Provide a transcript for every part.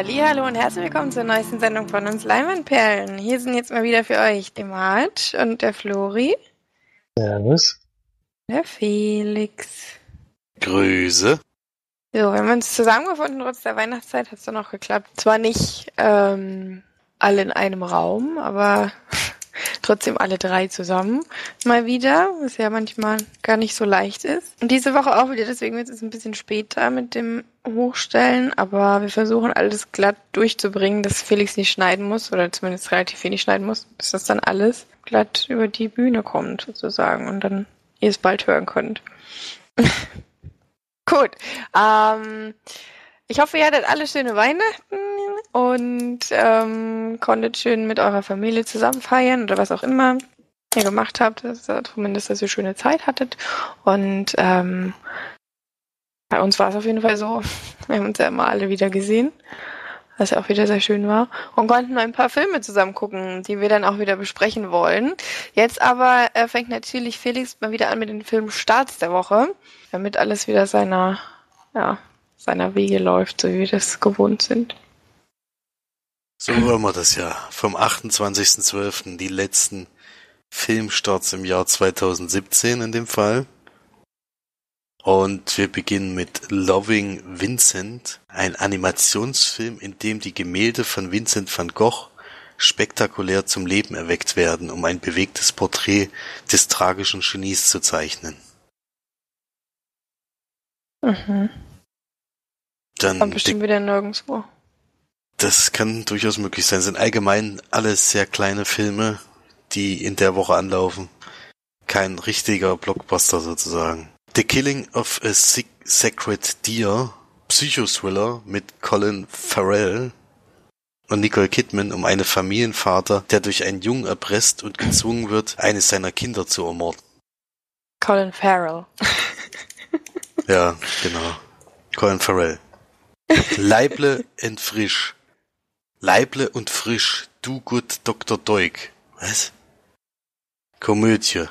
Hallo und herzlich willkommen zur neuesten Sendung von uns Leinwandperlen. Hier sind jetzt mal wieder für euch der Marge und der Flori. Servus. Der Felix. Grüße. So, wir haben uns zusammengefunden trotz der Weihnachtszeit, hat es dann auch geklappt. Zwar nicht ähm, alle in einem Raum, aber trotzdem alle drei zusammen mal wieder, was ja manchmal gar nicht so leicht ist. Und diese Woche auch wieder, deswegen wird es ein bisschen später mit dem Hochstellen, aber wir versuchen alles glatt durchzubringen, dass Felix nicht schneiden muss oder zumindest relativ wenig schneiden muss, bis das dann alles glatt über die Bühne kommt sozusagen und dann ihr es bald hören könnt. Gut. Ähm, ich hoffe, ihr hattet alle schöne Weihnachten und ähm, konntet schön mit eurer Familie zusammen feiern oder was auch immer ihr gemacht habt, dass, zumindest, dass ihr schöne Zeit hattet. Und ähm, bei uns war es auf jeden Fall so. Wir haben uns ja immer alle wieder gesehen, was ja auch wieder sehr schön war. Und konnten ein paar Filme zusammen gucken, die wir dann auch wieder besprechen wollen. Jetzt aber äh, fängt natürlich Felix mal wieder an mit den Filmstarts der Woche, damit alles wieder seiner, ja, seiner Wege läuft, so wie wir das gewohnt sind. So wollen wir das ja. Vom 28.12. die letzten Filmstarts im Jahr 2017 in dem Fall. Und wir beginnen mit Loving Vincent, ein Animationsfilm, in dem die Gemälde von Vincent van Gogh spektakulär zum Leben erweckt werden, um ein bewegtes Porträt des tragischen Genies zu zeichnen. Mhm. Dann Kommt bestimmt wieder nirgendwo. Das kann durchaus möglich sein. Es sind allgemein alles sehr kleine Filme, die in der Woche anlaufen. Kein richtiger Blockbuster sozusagen. The Killing of a Sacred Deer, Psychothriller mit Colin Farrell und Nicole Kidman um einen Familienvater, der durch einen Jungen erpresst und gezwungen wird, eines seiner Kinder zu ermorden. Colin Farrell. Ja, genau. Colin Farrell. Leible and frisch. Leible und frisch. Du gut Dr. Deuk. Was? Komödie.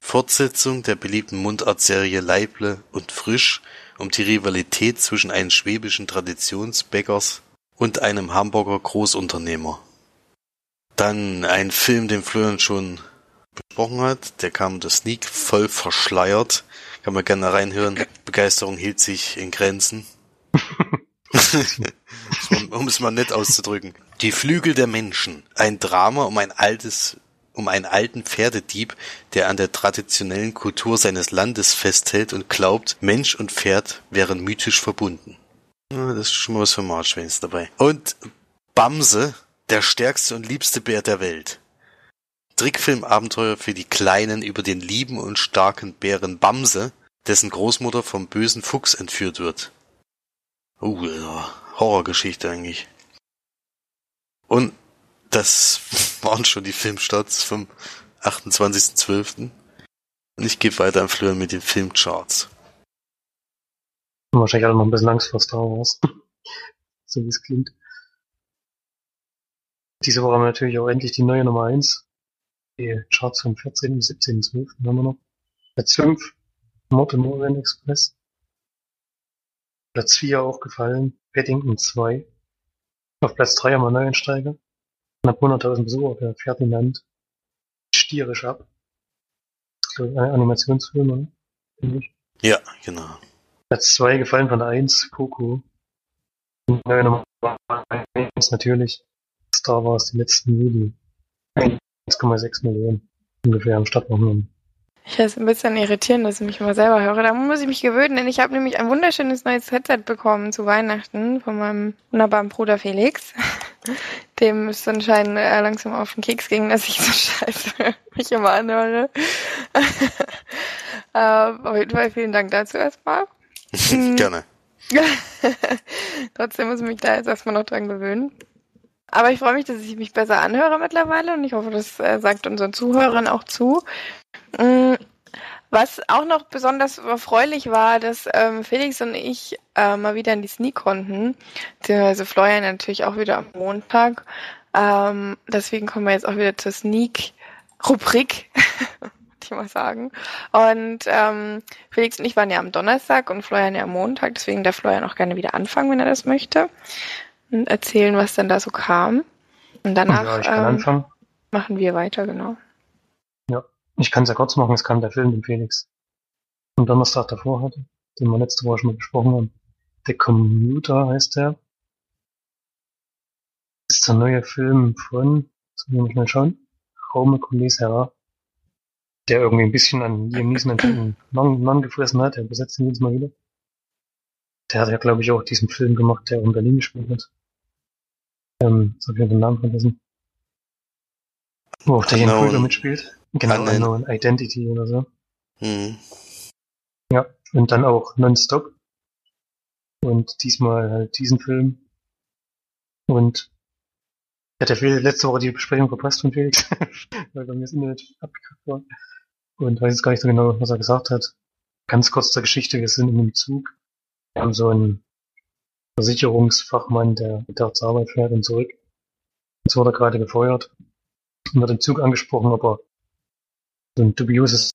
Fortsetzung der beliebten Mundartserie Leible und frisch um die Rivalität zwischen einem schwäbischen Traditionsbäckers und einem Hamburger Großunternehmer. Dann ein Film, den Florian schon besprochen hat. Der kam der Sneak voll verschleiert. Kann man gerne reinhören. Begeisterung hielt sich in Grenzen. um es mal nett auszudrücken. Die Flügel der Menschen. Ein Drama um ein altes, um einen alten Pferdedieb, der an der traditionellen Kultur seines Landes festhält und glaubt, Mensch und Pferd wären mythisch verbunden. Ja, das ist schon mal was für Marschwens dabei. Und Bamse, der stärkste und liebste Bär der Welt. Trickfilmabenteuer für die Kleinen über den lieben und starken Bären Bamse, dessen Großmutter vom bösen Fuchs entführt wird. Uh, Horrorgeschichte eigentlich. Und das waren schon die Filmstarts vom 28.12. Und ich gebe weiter an Florian mit den Filmcharts. Wahrscheinlich alle noch ein bisschen Angst vor Star Wars. so wie es klingt. Diese Woche haben wir natürlich auch endlich die neue Nummer 1. Die Charts vom 14. bis 17.12. haben wir noch. Platz 5, Mord im Orient Express. Platz 4 aufgefallen, Paddington 2. Auf Platz 3 haben wir Neuensteiger. Knapp 100.000 Besucher, der Ferdinand stierisch ab. Das ist, glaube ich, ein Animationsfilm? Finde ich. Ja, genau. Platz 2 gefallen von der 1, Coco. Neue Nummer 1 natürlich. Star Wars, die letzten Juli. 1,6 Millionen ungefähr am Stadtwochenende. Ich es ein bisschen irritierend, dass ich mich immer selber höre. Da muss ich mich gewöhnen, denn ich habe nämlich ein wunderschönes neues Headset bekommen zu Weihnachten von meinem wunderbaren Bruder Felix. Dem ist anscheinend äh, langsam auf den Keks ging, dass ich so scheiße mich immer anhöre. ähm, auf jeden Fall vielen Dank dazu erstmal. Gerne. Trotzdem muss ich mich da jetzt erstmal noch dran gewöhnen. Aber ich freue mich, dass ich mich besser anhöre mittlerweile und ich hoffe, das äh, sagt unseren Zuhörern auch zu. Was auch noch besonders erfreulich war, dass ähm, Felix und ich äh, mal wieder in die Sneak konnten. Also Florian natürlich auch wieder am Montag. Ähm, deswegen kommen wir jetzt auch wieder zur Sneak-Rubrik, würde ich mal sagen. Und ähm, Felix und ich waren ja am Donnerstag und Florian ja am Montag. Deswegen darf Florian auch gerne wieder anfangen, wenn er das möchte. und erzählen, was dann da so kam. Und danach ja, ähm, machen wir weiter, genau. Ich kann es ja kurz machen, es kam der Film, den Felix am Donnerstag davor hatte, den wir letzte Woche schon mal besprochen haben. Der Commuter heißt der. Das ist der neue Film von, muss ich mal schauen, Jaume Collet Serra, der irgendwie ein bisschen an Liam Neeson einen Mann, Mann gefressen hat, der besetzt ihn jetzt mal wieder. Der hat ja, glaube ich, auch diesen Film gemacht, der in Berlin gespielt hat. Ähm, jetzt habe ich den Namen vergessen. Wo auch der Jan Unknown. Krüger mitspielt. Genau, Unknown. Identity oder so. Mhm. Ja, und dann auch Nonstop. Und diesmal halt diesen Film. Und hat der Felix letzte Woche die Besprechung verpasst von Felix, weil bei mir das Internet abgekackt war. Und weiß jetzt gar nicht so genau, was er gesagt hat. Ganz kurz zur Geschichte, wir sind in einem Zug. Wir haben so einen Versicherungsfachmann, der mittags zur Arbeit fährt und zurück. Jetzt wurde er gerade gefeuert und wird im Zug angesprochen, ob er so ein dubioses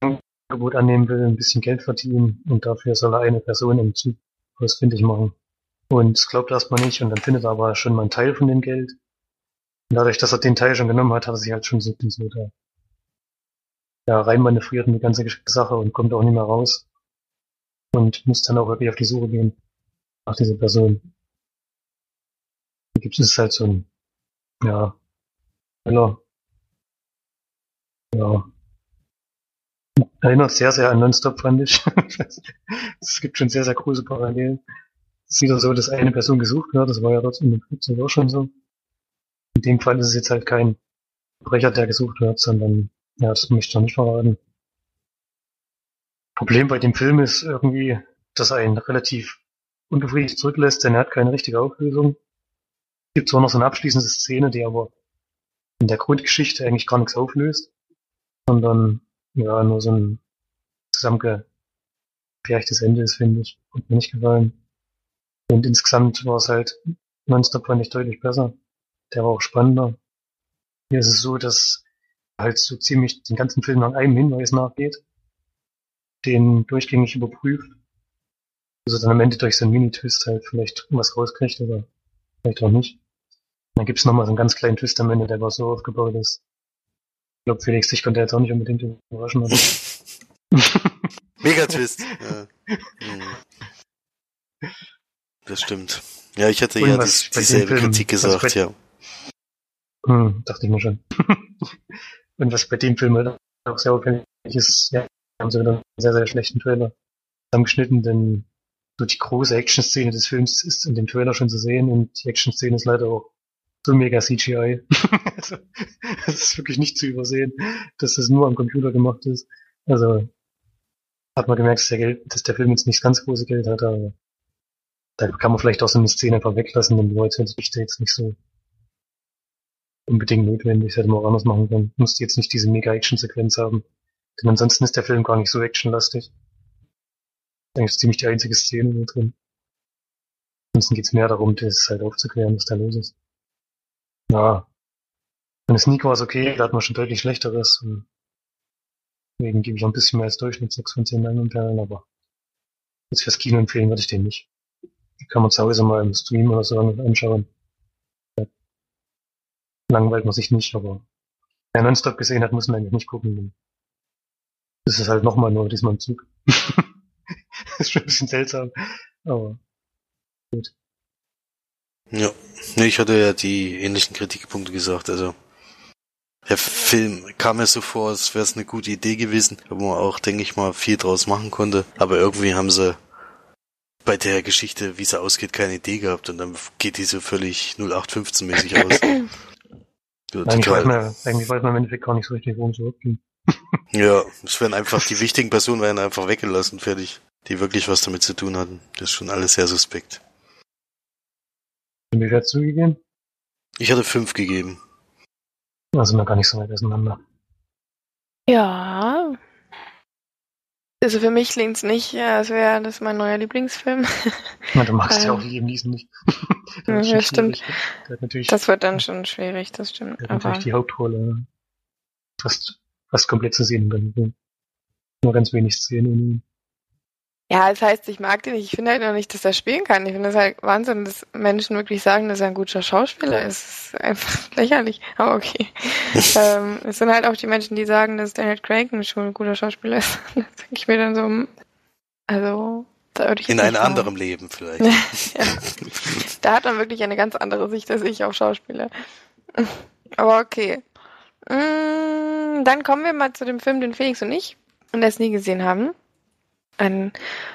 Angebot annehmen will, ein bisschen Geld verdienen und dafür soll er eine Person im Zug ausfindig machen. Und das glaubt er erstmal nicht und dann findet er aber schon mal einen Teil von dem Geld. Und dadurch, dass er den Teil schon genommen hat, hat er sich halt schon so, so da, ja, reinmanövriert in die ganze Sache und kommt auch nicht mehr raus. Und muss dann auch wirklich auf die Suche gehen nach dieser Person. Da gibt es halt so ein, ja, Thriller. Ja, Erinnert sehr, sehr an Nonstop, fand ich. es gibt schon sehr, sehr große Parallelen. Es ist wieder so, dass eine Person gesucht wird, das war ja dort in dem Flugzeug auch schon so. In dem Fall ist es jetzt halt kein Verbrecher, der gesucht wird, sondern, ja, das möchte ich nicht verraten. Problem bei dem Film ist irgendwie, dass er einen relativ unbefriedigt zurücklässt, denn er hat keine richtige Auflösung. Es gibt zwar noch so eine abschließende Szene, die aber in der Grundgeschichte eigentlich gar nichts auflöst, sondern ja, nur so ein zusammengepferchtes Ende ist, finde ich. Hat mir nicht gefallen. Und insgesamt war es halt Nonstop fand ich deutlich besser. Der war auch spannender. Hier ist es so, dass halt so ziemlich den ganzen Film nach einem Hinweis nachgeht, den durchgängig überprüft. Also dann am Ende durch so einen Mini-Twist halt vielleicht was rauskriegt oder vielleicht auch nicht. Und dann gibt's noch mal so einen ganz kleinen Twist am Ende, der war so aufgebaut, dass ich glaube, Felix, dich konnte er jetzt auch nicht unbedingt überraschen. Oder? Megatwist. ja. Mhm. Das stimmt. Ja, ich hatte Und ja dem dieselbe Kritik gesagt, bei- ja. Hm, dachte ich mir schon. Und was bei dem Film halt auch sehr auffällig ist, ja, haben sie wieder einen sehr, sehr schlechten Trailer zusammengeschnitten, denn so die große Action-Szene des Films ist in dem Trailer schon zu sehen und die Action-Szene ist leider auch so mega CGI. also, das ist wirklich nicht zu übersehen, dass das nur am Computer gemacht ist. Also, hat man gemerkt, dass der, Geld, dass der Film jetzt nicht ganz große Geld hat, aber da kann man vielleicht auch so eine Szene einfach weglassen, denn die Leute da jetzt nicht so unbedingt notwendig. Das hätte man auch anders machen können. Musste jetzt nicht diese mega Action-Sequenz haben. Denn ansonsten ist der Film gar nicht so actionlastig. Eigentlich ist ziemlich die einzige Szene drin. Ansonsten geht's mehr darum, das halt aufzuklären, was da los ist. Ja. Meine Sneak war es okay, da hat man schon deutlich schlechteres. Und Deswegen gebe ich ein bisschen mehr als Durchschnitt 6 von 10 Leinwandperlen, aber jetzt fürs Kino empfehlen würde ich den nicht. Die kann man zu Hause mal im Stream oder so anschauen. Da langweilt man sich nicht, aber wer Nonstop gesehen hat, muss man eigentlich nicht gucken. Das ist halt nochmal nur diesmal im Zug. das ist schon ein bisschen seltsam, aber Ja. Nee, ich hatte ja die ähnlichen Kritikpunkte gesagt, also. Der Film kam mir so vor, als wäre es eine gute Idee gewesen, wo man auch, denke ich mal, viel draus machen konnte. Aber irgendwie haben sie bei der Geschichte, wie sie ausgeht, keine Idee gehabt und dann geht die so völlig 0815-mäßig aus. Eigentlich weiß, man, eigentlich weiß man im Endeffekt gar nicht so richtig, worum es überhaupt ging. Ja, es werden einfach, die wichtigen Personen werden einfach weggelassen, fertig. Die wirklich was damit zu tun hatten. Das ist schon alles sehr suspekt. Wie viel hat's zugegeben? Ich hatte fünf gegeben. Da sind wir gar nicht so weit auseinander. Ja. Also für mich klingt's nicht, ja, als wäre das mein neuer Lieblingsfilm. Ja, du magst ja Ähm. auch Liam Neeson nicht. Ja, ist ja, stimmt. hat natürlich, Das wird dann schon schwierig, das stimmt. der hat Aber natürlich die Hauptrolle fast, fast komplett zu sehen. Dann nur ganz wenig Szenen. Ja, das heißt, ich mag den nicht. Ich finde halt noch nicht, dass er spielen kann. Ich finde das halt Wahnsinn, dass Menschen wirklich sagen, dass er ein guter Schauspieler ist. Das ist einfach lächerlich. Aber okay. ähm, es sind halt auch die Menschen, die sagen, dass Daniel Craig schon ein guter Schauspieler ist. Da denke ich mir dann so, also, da würde ich In einem anderen Leben vielleicht. ja. Da hat man wirklich eine ganz andere Sicht als ich auf Schauspieler. Aber okay. Mm, Dann kommen wir mal zu dem Film, den Felix und ich und das nie gesehen haben. Ein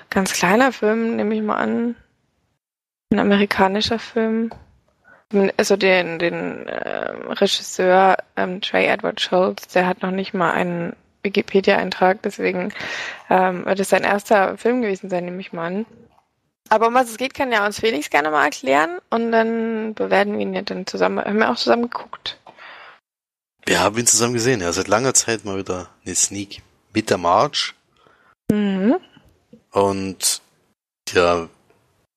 ganz kleiner Film, nehme ich mal an. Ein amerikanischer Film. Also den, den ähm, Regisseur ähm, Trey Edward Schultz, der hat noch nicht mal einen Wikipedia-Eintrag, deswegen ähm, wird es sein erster Film gewesen sein, nehme ich mal an. Aber um was es geht, kann ja uns Felix gerne mal erklären und dann bewerten wir ihn ja dann zusammen. Haben wir auch zusammen geguckt. Wir haben ihn zusammen gesehen, ja, seit langer Zeit mal wieder eine Sneak mit der March. Mhm. Und ja,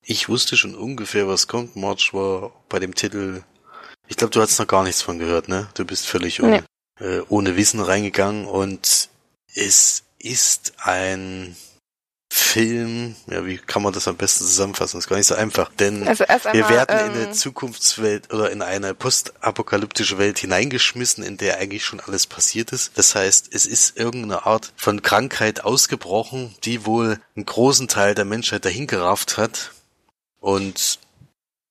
ich wusste schon ungefähr, was kommt. March war bei dem Titel. Ich glaube, du hast noch gar nichts von gehört, ne? Du bist völlig ohne, äh, ohne Wissen reingegangen und es ist ein Film, ja, wie kann man das am besten zusammenfassen? Das ist gar nicht so einfach, denn Also einmal. wir werden in ähm, eine Zukunftswelt oder in eine postapokalyptische Welt hineingeschmissen, in der eigentlich schon alles passiert ist. Das heißt, es ist irgendeine Art von Krankheit ausgebrochen, die wohl einen großen Teil der Menschheit dahingerafft hat. Und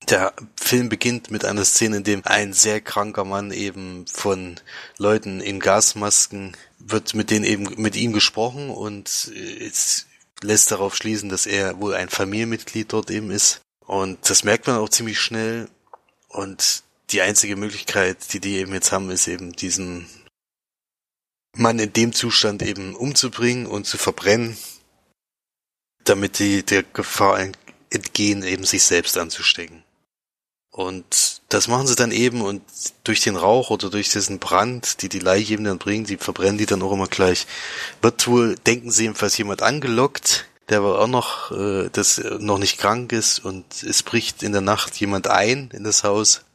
der Film beginnt mit einer Szene, in dem ein sehr kranker Mann eben von Leuten in Gasmasken wird mit denen eben mit ihm gesprochen und es lässt darauf schließen, dass er wohl ein Familienmitglied dort eben ist. Und das merkt man auch ziemlich schnell. Und die einzige Möglichkeit, die die eben jetzt haben, ist eben diesen Mann in dem Zustand eben umzubringen und zu verbrennen, damit die der Gefahr entgehen, eben sich selbst anzustecken. Und das machen sie dann eben und durch den Rauch oder durch diesen Brand, die die Leiche eben dann bringen, die verbrennen die dann auch immer gleich, wird wohl, denken sie jedenfalls jemand angelockt, der aber auch noch, äh, das noch nicht krank ist und es bricht in der Nacht jemand ein in das Haus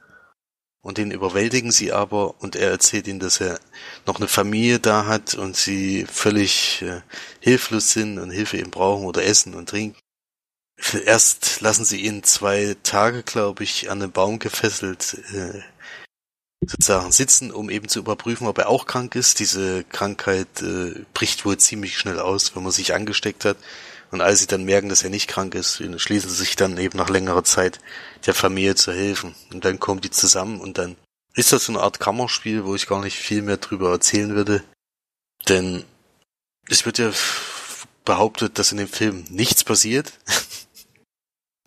und den überwältigen sie aber und er erzählt ihnen, dass er noch eine Familie da hat und sie völlig äh, hilflos sind und Hilfe eben brauchen oder essen und trinken. Erst lassen sie ihn zwei Tage, glaube ich, an den Baum gefesselt, äh, sozusagen sitzen, um eben zu überprüfen, ob er auch krank ist. Diese Krankheit äh, bricht wohl ziemlich schnell aus, wenn man sich angesteckt hat. Und als sie dann merken, dass er nicht krank ist, schließen sie sich dann eben nach längerer Zeit der Familie zu helfen. Und dann kommen die zusammen und dann ist das so eine Art Kammerspiel, wo ich gar nicht viel mehr drüber erzählen würde. Denn es wird ja behauptet, dass in dem Film nichts passiert.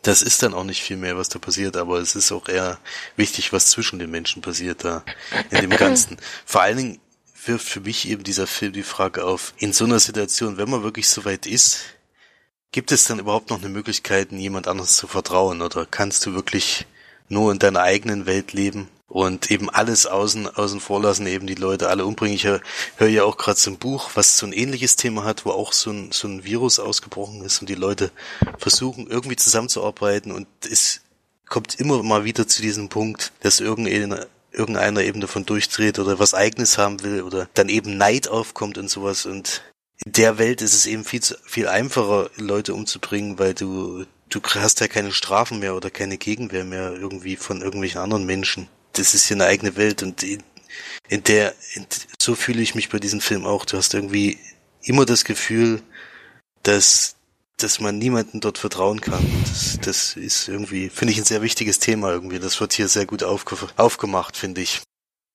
Das ist dann auch nicht viel mehr, was da passiert, aber es ist auch eher wichtig, was zwischen den Menschen passiert da in dem Ganzen. Vor allen Dingen wirft für mich eben dieser Film die Frage auf, in so einer Situation, wenn man wirklich so weit ist, gibt es dann überhaupt noch eine Möglichkeit, jemand anderes zu vertrauen oder kannst du wirklich nur in deiner eigenen Welt leben und eben alles außen, außen vor lassen, eben die Leute alle umbringen. Ich höre hör ja auch gerade so ein Buch, was so ein ähnliches Thema hat, wo auch so ein, so ein Virus ausgebrochen ist und die Leute versuchen irgendwie zusammenzuarbeiten und es kommt immer mal wieder zu diesem Punkt, dass irgendeiner, irgendeiner eben davon durchdreht oder was eigenes haben will oder dann eben Neid aufkommt und sowas und in der Welt ist es eben viel, zu- viel einfacher, Leute umzubringen, weil du, du hast ja keine Strafen mehr oder keine Gegenwehr mehr irgendwie von irgendwelchen anderen Menschen. Das ist ja eine eigene Welt und in, in der, in, so fühle ich mich bei diesem Film auch. Du hast irgendwie immer das Gefühl, dass, dass man niemanden dort vertrauen kann. Das, das ist irgendwie, finde ich, ein sehr wichtiges Thema irgendwie. Das wird hier sehr gut aufge, aufgemacht, finde ich.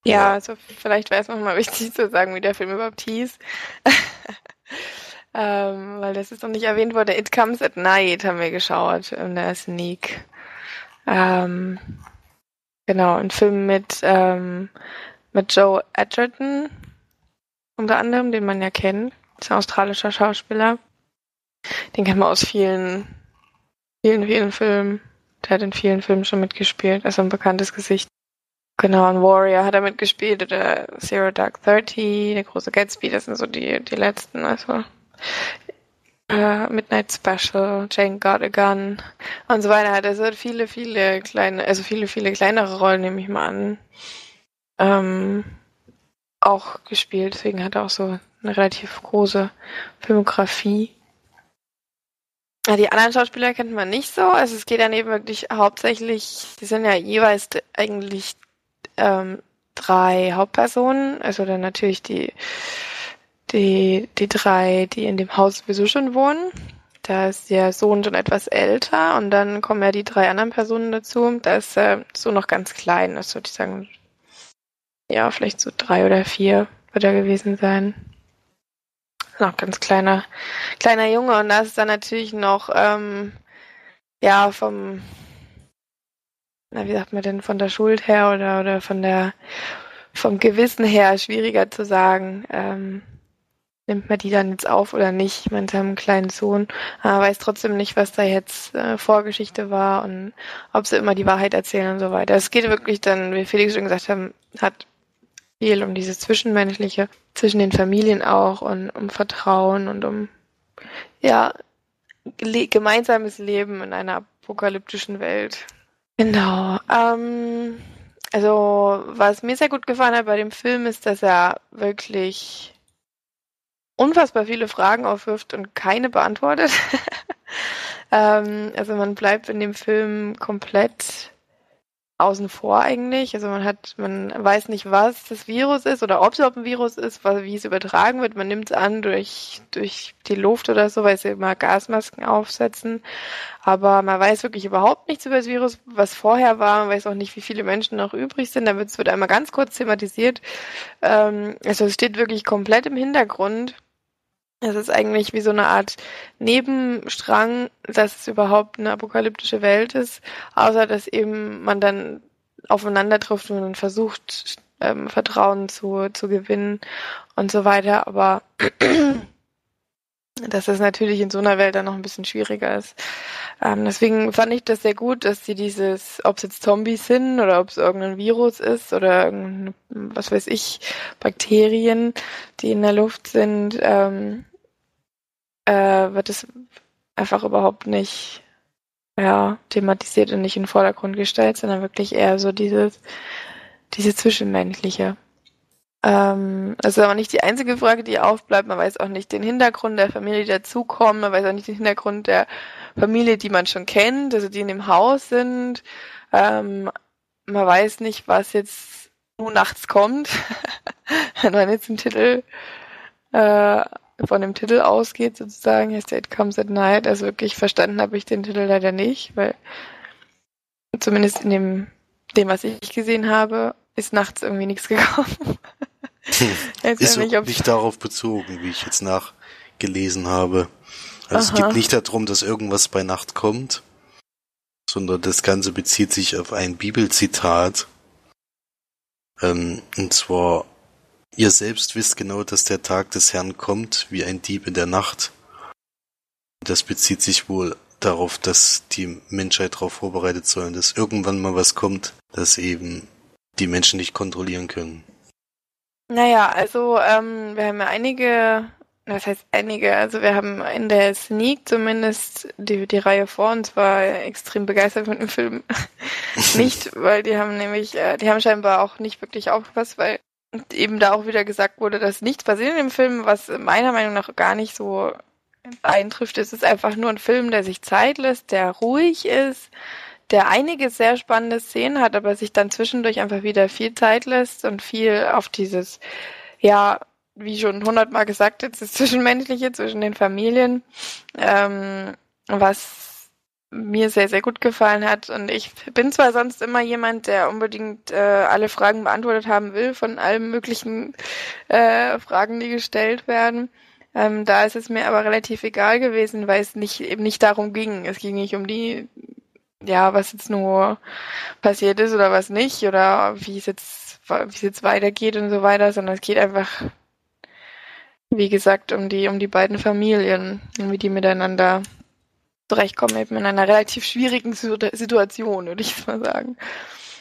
Ja, Ja. also vielleicht wäre es nochmal wichtig zu sagen, wie der Film überhaupt hieß. ähm, weil das ist noch nicht erwähnt wurde. It Comes at Night haben wir geschaut in der Sneak. Ähm, genau, ein Film mit, ähm, mit Joe Edgerton, unter anderem, den man ja kennt. Ist ein australischer Schauspieler. Den kennt man aus vielen, vielen, vielen Filmen. Der hat in vielen Filmen schon mitgespielt. Also ein bekanntes Gesicht. Genau, ein Warrior hat er mitgespielt oder Zero Dark Thirty, der große Gatsby, das sind so die, die letzten, also äh, Midnight Special, Jane Got a Gun und so weiter. Hat er so viele, viele kleine, also viele, viele kleinere Rollen, nehme ich mal an, ähm, auch gespielt. Deswegen hat er auch so eine relativ große Filmografie. Die anderen Schauspieler kennt man nicht so. Also es geht dann eben wirklich hauptsächlich, die sind ja jeweils eigentlich ähm, drei Hauptpersonen. Also dann natürlich die, die, die drei, die in dem Haus sowieso schon wohnen. Da ist der Sohn schon etwas älter und dann kommen ja die drei anderen Personen dazu. Da ist äh, so noch ganz klein, das würde ich sagen, ja, vielleicht so drei oder vier wird er gewesen sein noch ganz kleiner, kleiner Junge und da ist dann natürlich noch, ähm, ja, vom, na, wie sagt man denn, von der Schuld her oder, oder von der, vom Gewissen her schwieriger zu sagen, ähm, nimmt man die dann jetzt auf oder nicht. Ich meine, sie haben einen kleinen Sohn, aber weiß trotzdem nicht, was da jetzt äh, Vorgeschichte war und ob sie immer die Wahrheit erzählen und so weiter. Es geht wirklich dann, wie Felix schon gesagt haben, hat viel um dieses Zwischenmenschliche zwischen den Familien auch und um Vertrauen und um ja le gemeinsames Leben in einer apokalyptischen Welt. Genau. Ähm, also was mir sehr gut gefallen hat bei dem Film ist, dass er wirklich unfassbar viele Fragen aufwirft und keine beantwortet. ähm, also man bleibt in dem Film komplett außen vor eigentlich. Also man hat, man weiß nicht, was das Virus ist oder ob es überhaupt ein Virus ist, wie es übertragen wird. Man nimmt es an durch, durch die Luft oder so, weil sie immer Gasmasken aufsetzen. Aber man weiß wirklich überhaupt nichts über das Virus, was vorher war. Man weiß auch nicht, wie viele Menschen noch übrig sind. Da wird, es wird einmal ganz kurz thematisiert. Ähm, also es steht wirklich komplett im Hintergrund. Es ist eigentlich wie so eine Art Nebenstrang, dass es überhaupt eine apokalyptische Welt ist, außer dass eben man dann aufeinander trifft und man versucht, ähm, Vertrauen zu, zu gewinnen und so weiter. Aber dass es natürlich in so einer Welt dann noch ein bisschen schwieriger ist. Ähm, deswegen fand ich das sehr gut, dass sie dieses, ob es jetzt Zombies sind oder ob es irgendein Virus ist oder was weiß ich, Bakterien, die in der Luft sind, ähm, äh, wird es einfach überhaupt nicht ja, thematisiert und nicht in den Vordergrund gestellt, sondern wirklich eher so dieses, diese Zwischenmenschliche. Ähm, das ist aber nicht die einzige Frage, die aufbleibt. Man weiß auch nicht den Hintergrund der Familie, die dazukommen. Man weiß auch nicht den Hintergrund der Familie, die man schon kennt, also die in dem Haus sind. Ähm, man weiß nicht, was jetzt nur nachts kommt. Wenn man jetzt einen Titel äh, von dem Titel ausgeht, sozusagen, der It Comes at Night. Also wirklich verstanden habe ich den Titel leider nicht, weil zumindest in dem, dem was ich gesehen habe, ist nachts irgendwie nichts gekommen. Hm. ist nicht, nicht darauf bezogen, wie ich jetzt nachgelesen habe. Also Aha. es geht nicht darum, dass irgendwas bei Nacht kommt, sondern das Ganze bezieht sich auf ein Bibelzitat. Ähm, und zwar, ihr selbst wisst genau, dass der Tag des Herrn kommt, wie ein Dieb in der Nacht. Das bezieht sich wohl darauf, dass die Menschheit darauf vorbereitet sollen, dass irgendwann mal was kommt, das eben die Menschen nicht kontrollieren können. Naja, also ähm, wir haben ja einige, das heißt einige, also wir haben in der Sneak zumindest die, die Reihe vor uns war extrem begeistert von dem Film. nicht, weil die haben nämlich, äh, die haben scheinbar auch nicht wirklich aufgepasst, weil eben da auch wieder gesagt wurde, dass nichts passiert in dem Film, was meiner Meinung nach gar nicht so eintrifft. Es ist einfach nur ein Film, der sich Zeit lässt, der ruhig ist, der einige sehr spannende Szenen hat, aber sich dann zwischendurch einfach wieder viel Zeit lässt und viel auf dieses, ja, wie schon hundertmal gesagt, jetzt das Zwischenmenschliche zwischen den Familien, ähm, was mir sehr, sehr gut gefallen hat. Und ich bin zwar sonst immer jemand, der unbedingt äh, alle Fragen beantwortet haben will von allen möglichen äh, Fragen, die gestellt werden. Ähm, da ist es mir aber relativ egal gewesen, weil es nicht eben nicht darum ging. Es ging nicht um die ja, was jetzt nur passiert ist oder was nicht oder wie es jetzt, wie es jetzt weitergeht und so weiter, sondern es geht einfach, wie gesagt, um die, um die beiden Familien und wie die miteinander zurechtkommen, eben in einer relativ schwierigen Situation, würde ich mal sagen.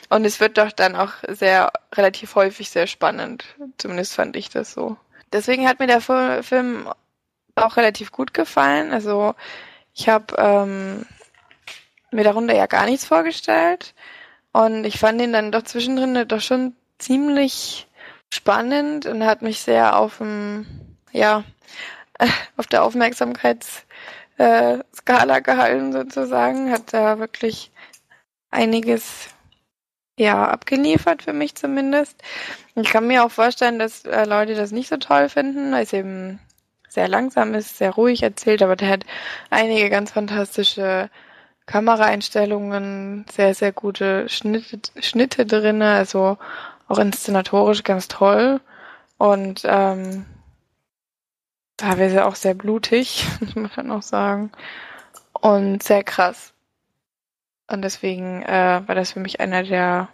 Und es wird doch dann auch sehr, relativ häufig sehr spannend. Zumindest fand ich das so. Deswegen hat mir der Film auch relativ gut gefallen. Also ich habe ähm, mir darunter ja gar nichts vorgestellt. Und ich fand ihn dann doch zwischendrin doch schon ziemlich spannend und hat mich sehr auf dem, ja, auf der Aufmerksamkeitsspanne äh, Skala gehalten sozusagen, hat da wirklich einiges ja abgeliefert für mich zumindest. Ich kann mir auch vorstellen, dass äh, Leute das nicht so toll finden, weil es eben sehr langsam ist, sehr ruhig erzählt, aber der hat einige ganz fantastische Kameraeinstellungen, sehr, sehr gute Schnitte, Schnitte drin, also auch inszenatorisch ganz toll. Und ähm, teilweise auch sehr blutig, muss man auch sagen. Und sehr krass. Und deswegen äh, war das für mich einer der.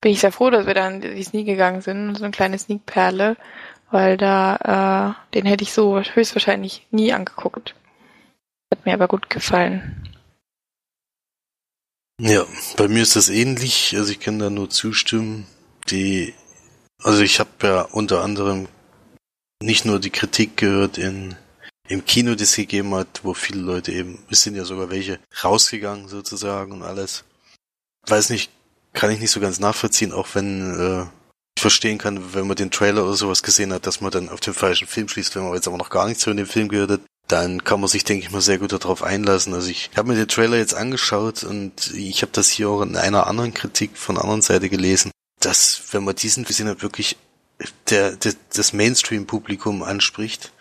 Bin ich sehr froh, dass wir dann in die Sneak gegangen sind, so eine kleine Sneak-Perle, weil da, äh, den hätte ich so höchstwahrscheinlich nie angeguckt. Hat mir aber gut gefallen. Ja, bei mir ist das ähnlich. Also ich kann da nur zustimmen. Die, also ich habe ja unter anderem nicht nur die Kritik gehört in im Kino, die es gegeben hat, wo viele Leute eben, es sind ja sogar welche rausgegangen sozusagen und alles. Weiß nicht, kann ich nicht so ganz nachvollziehen, auch wenn äh, ich verstehen kann, wenn man den Trailer oder sowas gesehen hat, dass man dann auf den falschen Film schließt, wenn man jetzt aber noch gar nichts von dem Film gehört hat, dann kann man sich, denke ich mal, sehr gut darauf einlassen. Also ich habe mir den Trailer jetzt angeschaut und ich habe das hier auch in einer anderen Kritik von anderen Seite gelesen, dass, wenn man diesen gesehen hat, wirklich der, der das Mainstream-Publikum anspricht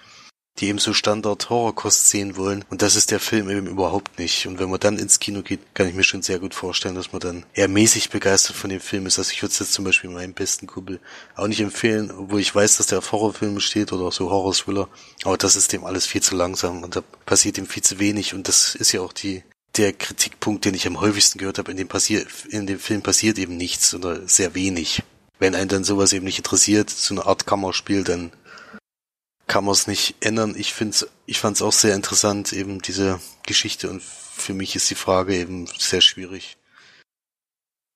die eben so Standard-Horrorkost sehen wollen. Und das ist der Film eben überhaupt nicht. Und wenn man dann ins Kino geht, kann ich mir schon sehr gut vorstellen, dass man dann eher mäßig begeistert von dem Film ist. Also ich würde es jetzt zum Beispiel meinem besten Kumpel auch nicht empfehlen, wo ich weiß, dass der auf Horrorfilme steht oder so Horror-Thriller. Aber das ist dem alles viel zu langsam und da passiert ihm viel zu wenig. Und das ist ja auch die der Kritikpunkt, den ich am häufigsten gehört habe, in dem passiert, in dem Film passiert eben nichts oder sehr wenig. Wenn einen dann sowas eben nicht interessiert, so eine Art Kammerspiel, dann kann man es nicht ändern. Ich finde ich fand es auch sehr interessant, eben diese Geschichte und für mich ist die Frage eben sehr schwierig,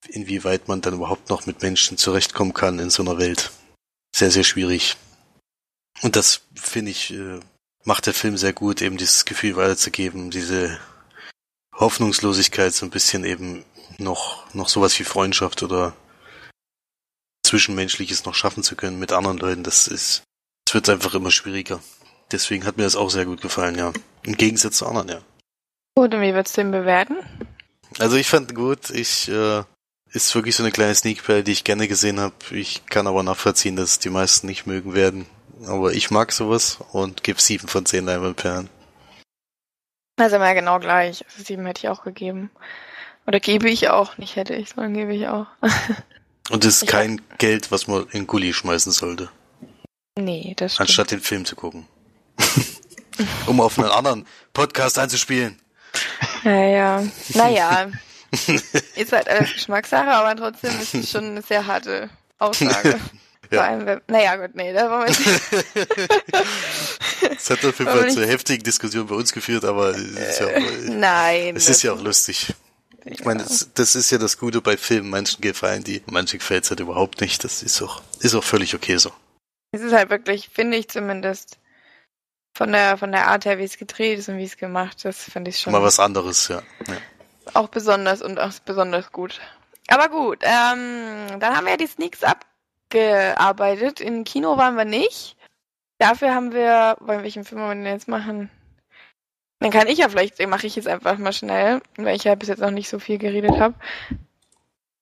inwieweit man dann überhaupt noch mit Menschen zurechtkommen kann in so einer Welt. Sehr, sehr schwierig. Und das finde ich, äh, macht der Film sehr gut, eben dieses Gefühl weiterzugeben, diese Hoffnungslosigkeit so ein bisschen eben noch, noch sowas wie Freundschaft oder Zwischenmenschliches noch schaffen zu können mit anderen Leuten. Das ist, es wird einfach immer schwieriger. Deswegen hat mir das auch sehr gut gefallen, ja. Im Gegensatz zu anderen, ja. Gut, und wie würdest du ihn bewerten? Also ich fand gut, ich äh, ist wirklich so eine kleine Sneakpearl, die ich gerne gesehen habe. Ich kann aber nachvollziehen, dass die meisten nicht mögen werden. Aber ich mag sowas und gebe sieben von zehn Leinwandperlen. Also mal genau gleich. Also sieben hätte ich auch gegeben. Oder gebe ich auch. Nicht hätte ich, sondern gebe ich auch. und es ist ich kein hab... Geld, was man in Gully schmeißen sollte. Nee, das stimmt. Anstatt den Film zu gucken. um auf einen anderen Podcast einzuspielen. Naja, naja. ist halt alles Geschmackssache, aber trotzdem ist es schon eine sehr harte Aussage. Ja. Vor allem, wenn, naja, gut, nee, da wollen wir Das hat auf jeden Fall zu heftigen Diskussionen bei uns geführt, aber es ist ja auch, Nein. Es ist ja auch lustig. Ich meine, das, das, ist ja das Gute bei Filmen. Manchen gefallen die, manchen gefällt es halt überhaupt nicht. Das ist auch, ist auch völlig okay so. Es ist halt wirklich, finde ich zumindest, von der, von der Art her, wie es gedreht ist und wie es gemacht ist, finde ich schon. Mal was anderes, ja. ja. Auch besonders und auch besonders gut. Aber gut, ähm, dann haben wir ja die Sneaks abgearbeitet. Im Kino waren wir nicht. Dafür haben wir, wollen welchen Film wollen wir denn jetzt machen? Dann kann ich ja vielleicht, mache ich jetzt einfach mal schnell, weil ich ja bis jetzt noch nicht so viel geredet habe.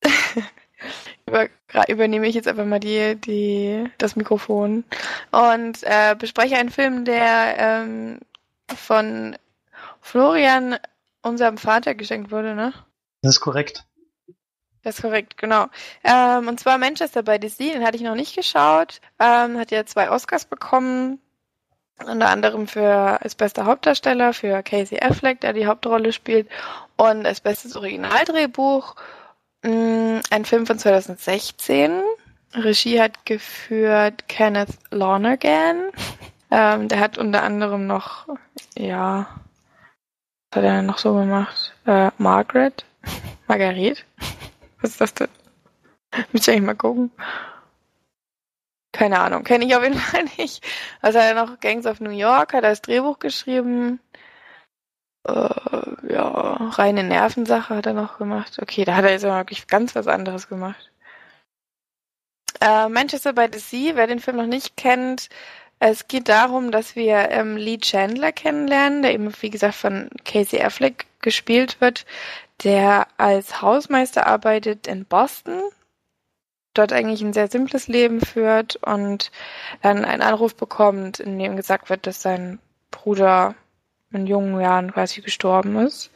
über, übernehme ich jetzt einfach mal die, die, das Mikrofon und äh, bespreche einen Film, der ähm, von Florian, unserem Vater, geschenkt wurde, ne? Das ist korrekt. Das ist korrekt, genau. Ähm, und zwar Manchester by the Sea, den hatte ich noch nicht geschaut. Ähm, hat ja zwei Oscars bekommen. Unter anderem für als bester Hauptdarsteller für Casey Affleck, der die Hauptrolle spielt, und als bestes Originaldrehbuch Mm, ein Film von 2016. Regie hat geführt Kenneth Lonergan. Ähm, der hat unter anderem noch, ja, was hat er noch so gemacht? Äh, Margaret? Margaret? Was ist das denn? Müsste ich eigentlich mal gucken. Keine Ahnung, kenne ich auf jeden Fall nicht. Was hat er noch? Gangs of New York hat er das Drehbuch geschrieben. Äh, ja, reine Nervensache hat er noch gemacht. Okay, da hat er jetzt aber wirklich ganz was anderes gemacht. Äh, Manchester by the Sea, wer den Film noch nicht kennt, Es geht darum, dass wir ähm, Lee Chandler kennenlernen, der eben, wie gesagt, von Casey Affleck gespielt wird, der als Hausmeister arbeitet in Boston, dort eigentlich ein sehr simples Leben führt und dann einen Anruf bekommt, in dem gesagt wird, dass sein Bruder in jungen Jahren quasi gestorben ist,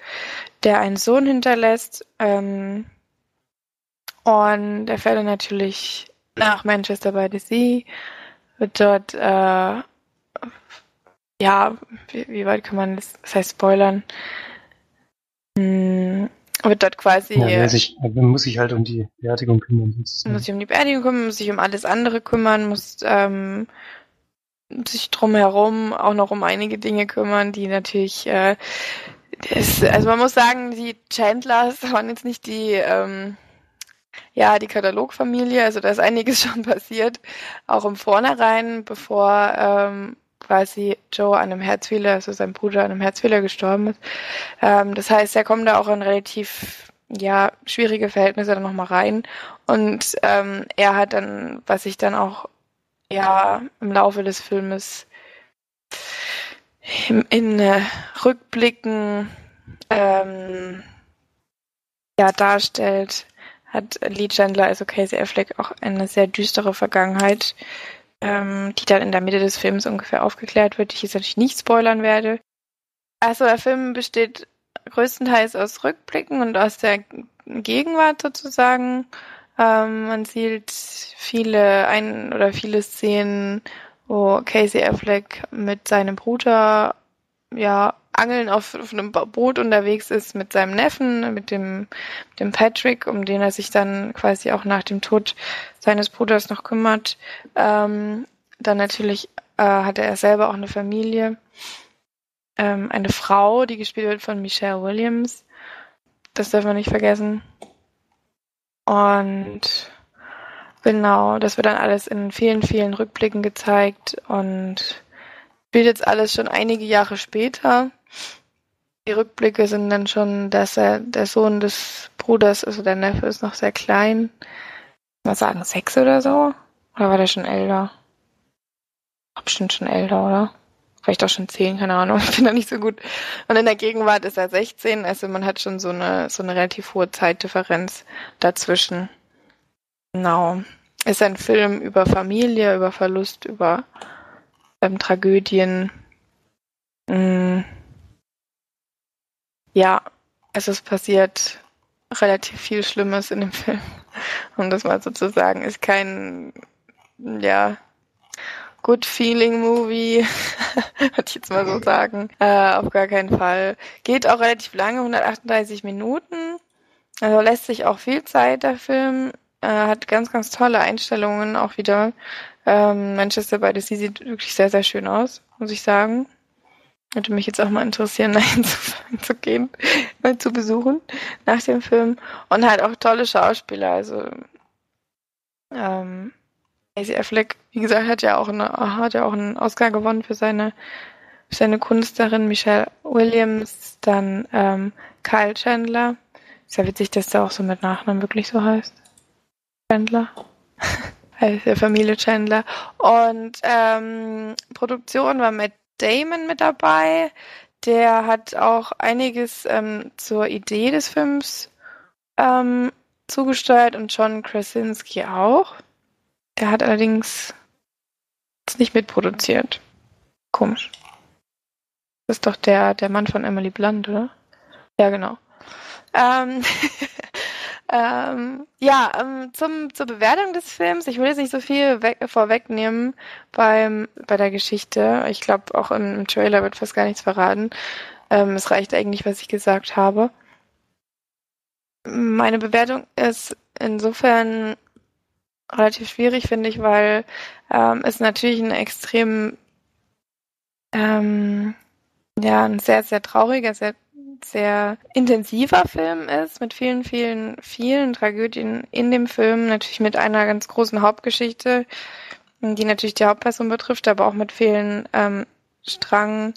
der einen Sohn hinterlässt. Ähm, und er fährt dann natürlich nach Manchester by the Sea, wird dort, äh, ja, wie, wie, weit kann man das, das heißt spoilern, hm, wird dort quasi. Ja, er sich, man muss sich halt um die Beerdigung kümmern. Muss sich um die Beerdigung kümmern, muss sich um alles andere kümmern, muss ähm, sich drumherum auch noch um einige Dinge kümmern, die natürlich, äh, ist, also man muss sagen, die Chandlers waren jetzt nicht die, ähm, ja, die Katalogfamilie, also da ist einiges schon passiert, auch im Vornherein, bevor ähm, quasi Joe an einem Herzfehler, also sein Bruder an einem Herzfehler gestorben ist. Ähm, das heißt, er kommt da auch in relativ ja schwierige Verhältnisse dann nochmal rein und ähm, er hat dann, was ich dann auch ja im Laufe des Filmes in, in äh, Rückblicken ähm, ja darstellt, hat Lee Chandler, also Casey Affleck, auch eine sehr düstere Vergangenheit, ähm, die dann in der Mitte des Films ungefähr aufgeklärt wird, die ich jetzt natürlich nicht spoilern werde. Also der Film besteht größtenteils aus Rückblicken und aus der Gegenwart sozusagen. Ähm, man sieht viele ein oder viele Szenen, wo Casey Affleck mit seinem Bruder ja angeln auf, auf einem Boot unterwegs ist mit seinem Neffen, mit dem, dem Patrick, um den er sich dann quasi auch nach dem Tod seines Bruders noch kümmert. Ähm, dann natürlich äh, hatte er selber auch eine Familie, ähm, eine Frau, die gespielt wird von Michelle Williams. Das darf man nicht vergessen. Und genau, das wird dann alles in vielen, vielen Rückblicken gezeigt und spielt jetzt alles schon einige Jahre später. Die Rückblicke sind dann schon, dass er der Sohn des Bruders, also der Neffe, ist noch sehr klein. Mal sagen, sechs oder so? Oder war der schon älter? Bestimmt schon älter, oder? Vielleicht auch schon zehn, keine Ahnung. Ich bin da nicht so gut. Und in der Gegenwart ist er 16, also man hat schon so eine, so eine relativ hohe Zeitdifferenz dazwischen. Genau. Ist ein Film über Familie, über Verlust, über ähm, Tragödien. Mm. Ja, es ist passiert relativ viel Schlimmes in dem Film. Um das mal so zu sagen. Ist kein, ja, Good Feeling Movie, würde ich jetzt mal so sagen. Äh, auf gar keinen Fall. Geht auch relativ lange, 138 Minuten. Also lässt sich auch viel Zeit, der Film. Äh, hat ganz, ganz tolle Einstellungen auch wieder. Ähm, Manchester by the Sea sieht wirklich sehr, sehr schön aus, muss ich sagen. Würde mich jetzt auch mal interessieren, dahin zu, zu gehen, mal zu besuchen nach dem Film. Und halt auch tolle Schauspieler. Also ähm, Casey Affleck, wie gesagt, hat ja auch eine, hat ja auch einen Oscar gewonnen für seine für seine Kunst darin. Michelle Williams, dann ähm, Kyle Chandler. Ist ja witzig, dass der auch so mit Nachnamen wirklich so heißt. Chandler. der Familie Chandler. Und ähm, Produktion war Matt Damon mit dabei. Der hat auch einiges ähm, zur Idee des Films ähm, zugesteuert und John Krasinski auch. Er hat allerdings es nicht mitproduziert. Komisch. Das ist doch der, der Mann von Emily Blunt, oder? Ja, genau. Ähm, ähm, ja, ähm, zum, zur Bewertung des Films. Ich will jetzt nicht so viel weg, vorwegnehmen beim, bei der Geschichte. Ich glaube, auch im, im, Trailer wird fast gar nichts verraten. Ähm, es reicht eigentlich, was ich gesagt habe. Meine Bewertung ist insofern relativ schwierig, finde ich, weil ähm, es natürlich ein extrem, ähm, ja, ein sehr, sehr trauriger, sehr, sehr intensiver Film ist, mit vielen, vielen, vielen Tragödien in dem Film, natürlich mit einer ganz großen Hauptgeschichte, die natürlich die Hauptperson betrifft, aber auch mit vielen ähm, Strang,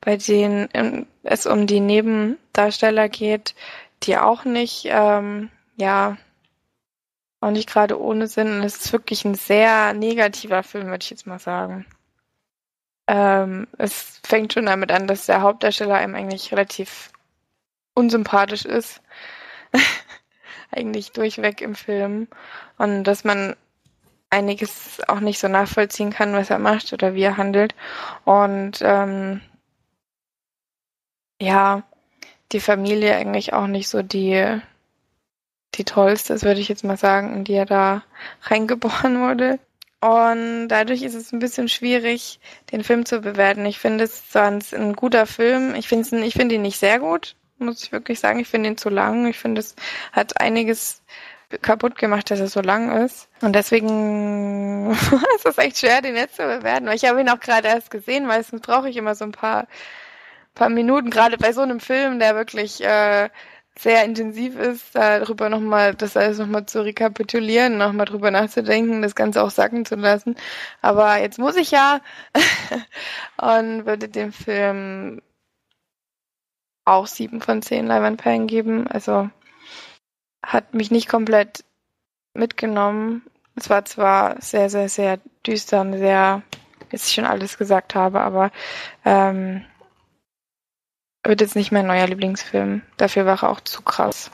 bei denen ähm, es um die Nebendarsteller geht, die auch nicht, ähm, ja, auch nicht gerade ohne Sinn. Und es ist wirklich ein sehr negativer Film, würde ich jetzt mal sagen. ähm, es fängt schon damit an, dass der Hauptdarsteller einem eigentlich relativ unsympathisch ist. eigentlich durchweg im Film. Und dass man einiges auch nicht so nachvollziehen kann, was er macht oder wie er handelt. Und ähm, ja, die Familie eigentlich auch nicht so die, die tollste, das würde ich jetzt mal sagen, in die er da reingeboren wurde. Und dadurch ist es ein bisschen schwierig, den Film zu bewerten. Ich finde es sonst ein guter Film. Ich finde ich finde ihn nicht sehr gut, muss ich wirklich sagen. Ich finde ihn zu lang. Ich finde, es hat einiges kaputt gemacht, dass er so lang ist. Und deswegen ist es echt schwer, den jetzt zu bewerten. Weil ich habe ihn auch gerade erst gesehen. Meistens brauche ich immer so ein paar, paar Minuten, gerade bei so einem Film, der wirklich äh, sehr intensiv ist, darüber nochmal, das alles nochmal zu rekapitulieren, nochmal drüber nachzudenken, das Ganze auch sacken zu lassen. Aber jetzt muss ich ja und würde dem Film auch sieben von zehn Leinwandperlen geben. Also hat mich nicht komplett mitgenommen. Es war zwar sehr, sehr, sehr düster und sehr, jetzt ich schon alles gesagt habe, aber ähm, wird jetzt nicht mein neuer Lieblingsfilm. Dafür war er auch zu krass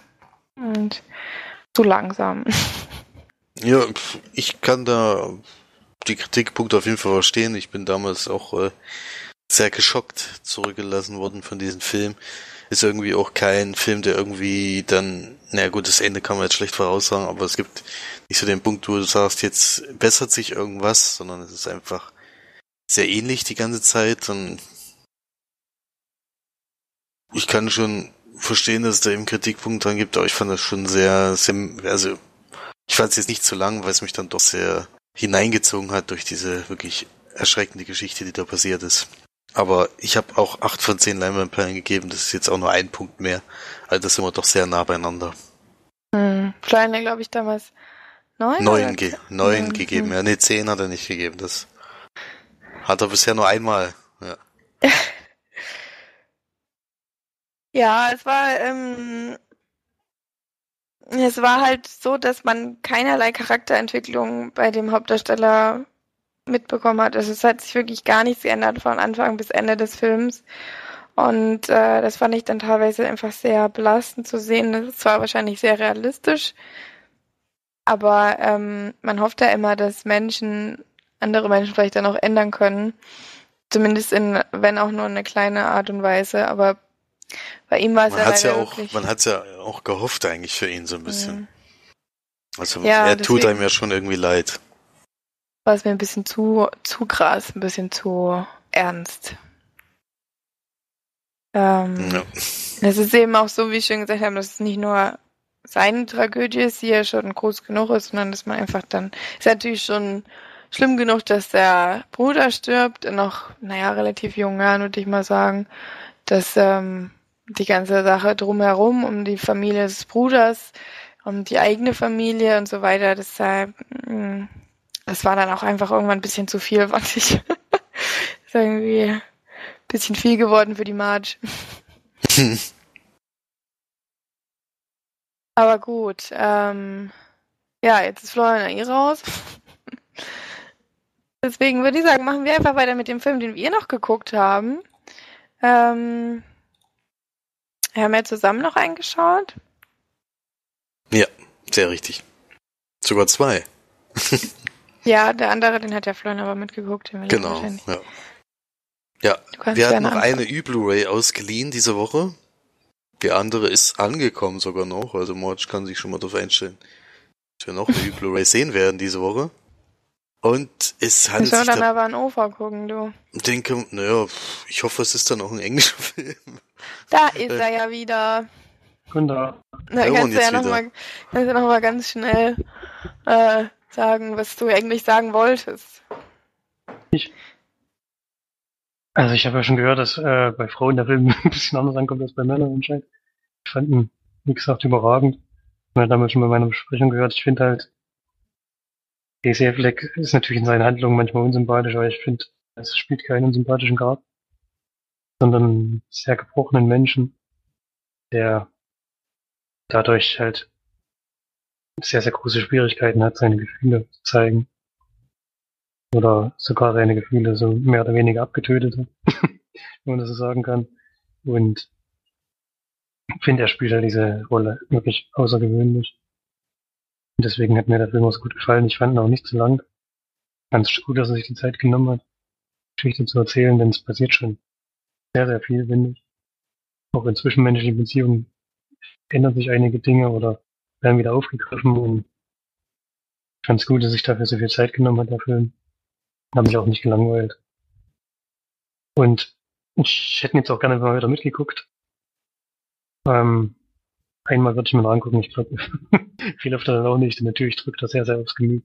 und zu langsam. Ja, ich kann da die Kritikpunkte auf jeden Fall verstehen. Ich bin damals auch äh, sehr geschockt zurückgelassen worden von diesem Film. Ist irgendwie auch kein Film, der irgendwie dann, na gut, das Ende kann man jetzt schlecht voraussagen, aber es gibt nicht so den Punkt, wo du sagst, jetzt bessert sich irgendwas, sondern es ist einfach sehr ähnlich die ganze Zeit und ich kann schon verstehen, dass es da eben Kritikpunkte dran gibt, aber ich fand das schon sehr, sehr also ich fand es jetzt nicht zu lang, weil es mich dann doch sehr hineingezogen hat durch diese wirklich erschreckende Geschichte, die da passiert ist. Aber ich habe auch acht von zehn Leinwandperlen gegeben, das ist jetzt auch nur ein Punkt mehr. Also das sind wir doch sehr nah beieinander. Hm. Kleine, glaube ich, damals neun? Neun, ge neun hm. gegeben. Ja, nee, zehn hat er nicht gegeben. Das hat er bisher nur einmal. Ja. Ja, es war, ähm, es war halt so, dass man keinerlei Charakterentwicklung bei dem Hauptdarsteller mitbekommen hat. Also es hat sich wirklich gar nichts geändert von Anfang bis Ende des Films. Und äh, das fand ich dann teilweise einfach sehr belastend zu sehen. Das ist zwar wahrscheinlich sehr realistisch, aber ähm, man hofft ja immer, dass Menschen, andere Menschen vielleicht dann auch ändern können. Zumindest in, wenn auch nur eine kleine Art und Weise. Aber bei ihm war es man ja hat's leider ja auch, wirklich. Man hat's ja auch gehofft eigentlich für ihn so ein bisschen. Mhm. Also Ja, er tut deswegen- einem ja schon irgendwie leid. War es mir ein bisschen zu, zu krass, ein bisschen zu ernst. Ähm, Ja. Es ist eben auch so, wie ich schon gesagt habe, dass es nicht nur seine Tragödie ist, die ja schon groß genug ist, sondern dass man einfach dann, ist natürlich schon schlimm genug, dass der Bruder stirbt, in noch, naja, relativ jungen Jahren, würde ich mal sagen, dass ähm, die ganze Sache drumherum, um die Familie des Bruders, um die eigene Familie und so weiter, deshalb, mh, das war dann auch einfach irgendwann ein bisschen zu viel, fand ich. ist irgendwie ein bisschen viel geworden für die Marge. Aber gut, ähm, ja, jetzt ist Florian eh raus. Deswegen würde ich sagen, machen wir einfach weiter mit dem Film, den wir noch geguckt haben. Ähm, wir haben ja zusammen noch eingeschaut. ja, sehr richtig. Sogar zwei. Ja, der andere, den hat ja Florian aber mitgeguckt. Genau. Ja. Ja, wir hatten noch anfangen. eine Ü-Blu-ray ausgeliehen diese Woche. Die andere ist angekommen sogar noch. Also Morge kann sich schon mal darauf einstellen, dass wir noch eine Ü-Blu-ray sehen werden diese Woche. Und es handelt Müssen wir sich dann da, aber an OVA gucken, du. denke, naja, ich hoffe, es ist dann auch ein englischer Film. Da ist er ja wieder. Und da, kannst du ja jetzt noch wieder. mal, kannst du noch mal ganz schnell äh, sagen, was du eigentlich sagen wolltest. also ich habe ja schon gehört, dass äh, bei Frauen der Film ein bisschen anders ankommt als bei Männern anscheinend. Ich fand ihn, wie gesagt, überragend. Ich habe damals schon bei meiner Besprechung gehört, ich finde halt, Casey Affleck ist natürlich in seinen Handlungen manchmal unsympathisch, aber ich finde, es spielt keinen unsympathischen Charakter, sondern einen sehr gebrochenen Menschen, der dadurch halt sehr, sehr große Schwierigkeiten hat, seine Gefühle zu zeigen. oder sogar seine Gefühle so mehr oder weniger abgetötet hat, wenn man das so sagen kann. Und ich finde, er spielt ja diese Rolle wirklich außergewöhnlich. Und deswegen hat mir der Film auch so gut gefallen. Ich fand ihn auch nicht zu lang. Ganz gut, dass er sich die Zeit genommen hat, Geschichte zu erzählen, denn es passiert schon sehr, sehr viel, finde ich. Auch in zwischenmenschlichen Beziehungen ändern sich einige Dinge oder werden wieder aufgegriffen und ich es gut, dass sich dafür so viel Zeit genommen hat, der Film. Hat mich auch nicht gelangweilt. Und ich hätte jetzt auch gerne mal wieder mitgeguckt. Ähm, einmal würde ich mir mal angucken, ich glaube, viel öfter dann auch nicht. Und natürlich drückt das sehr, sehr aufs Gemüt.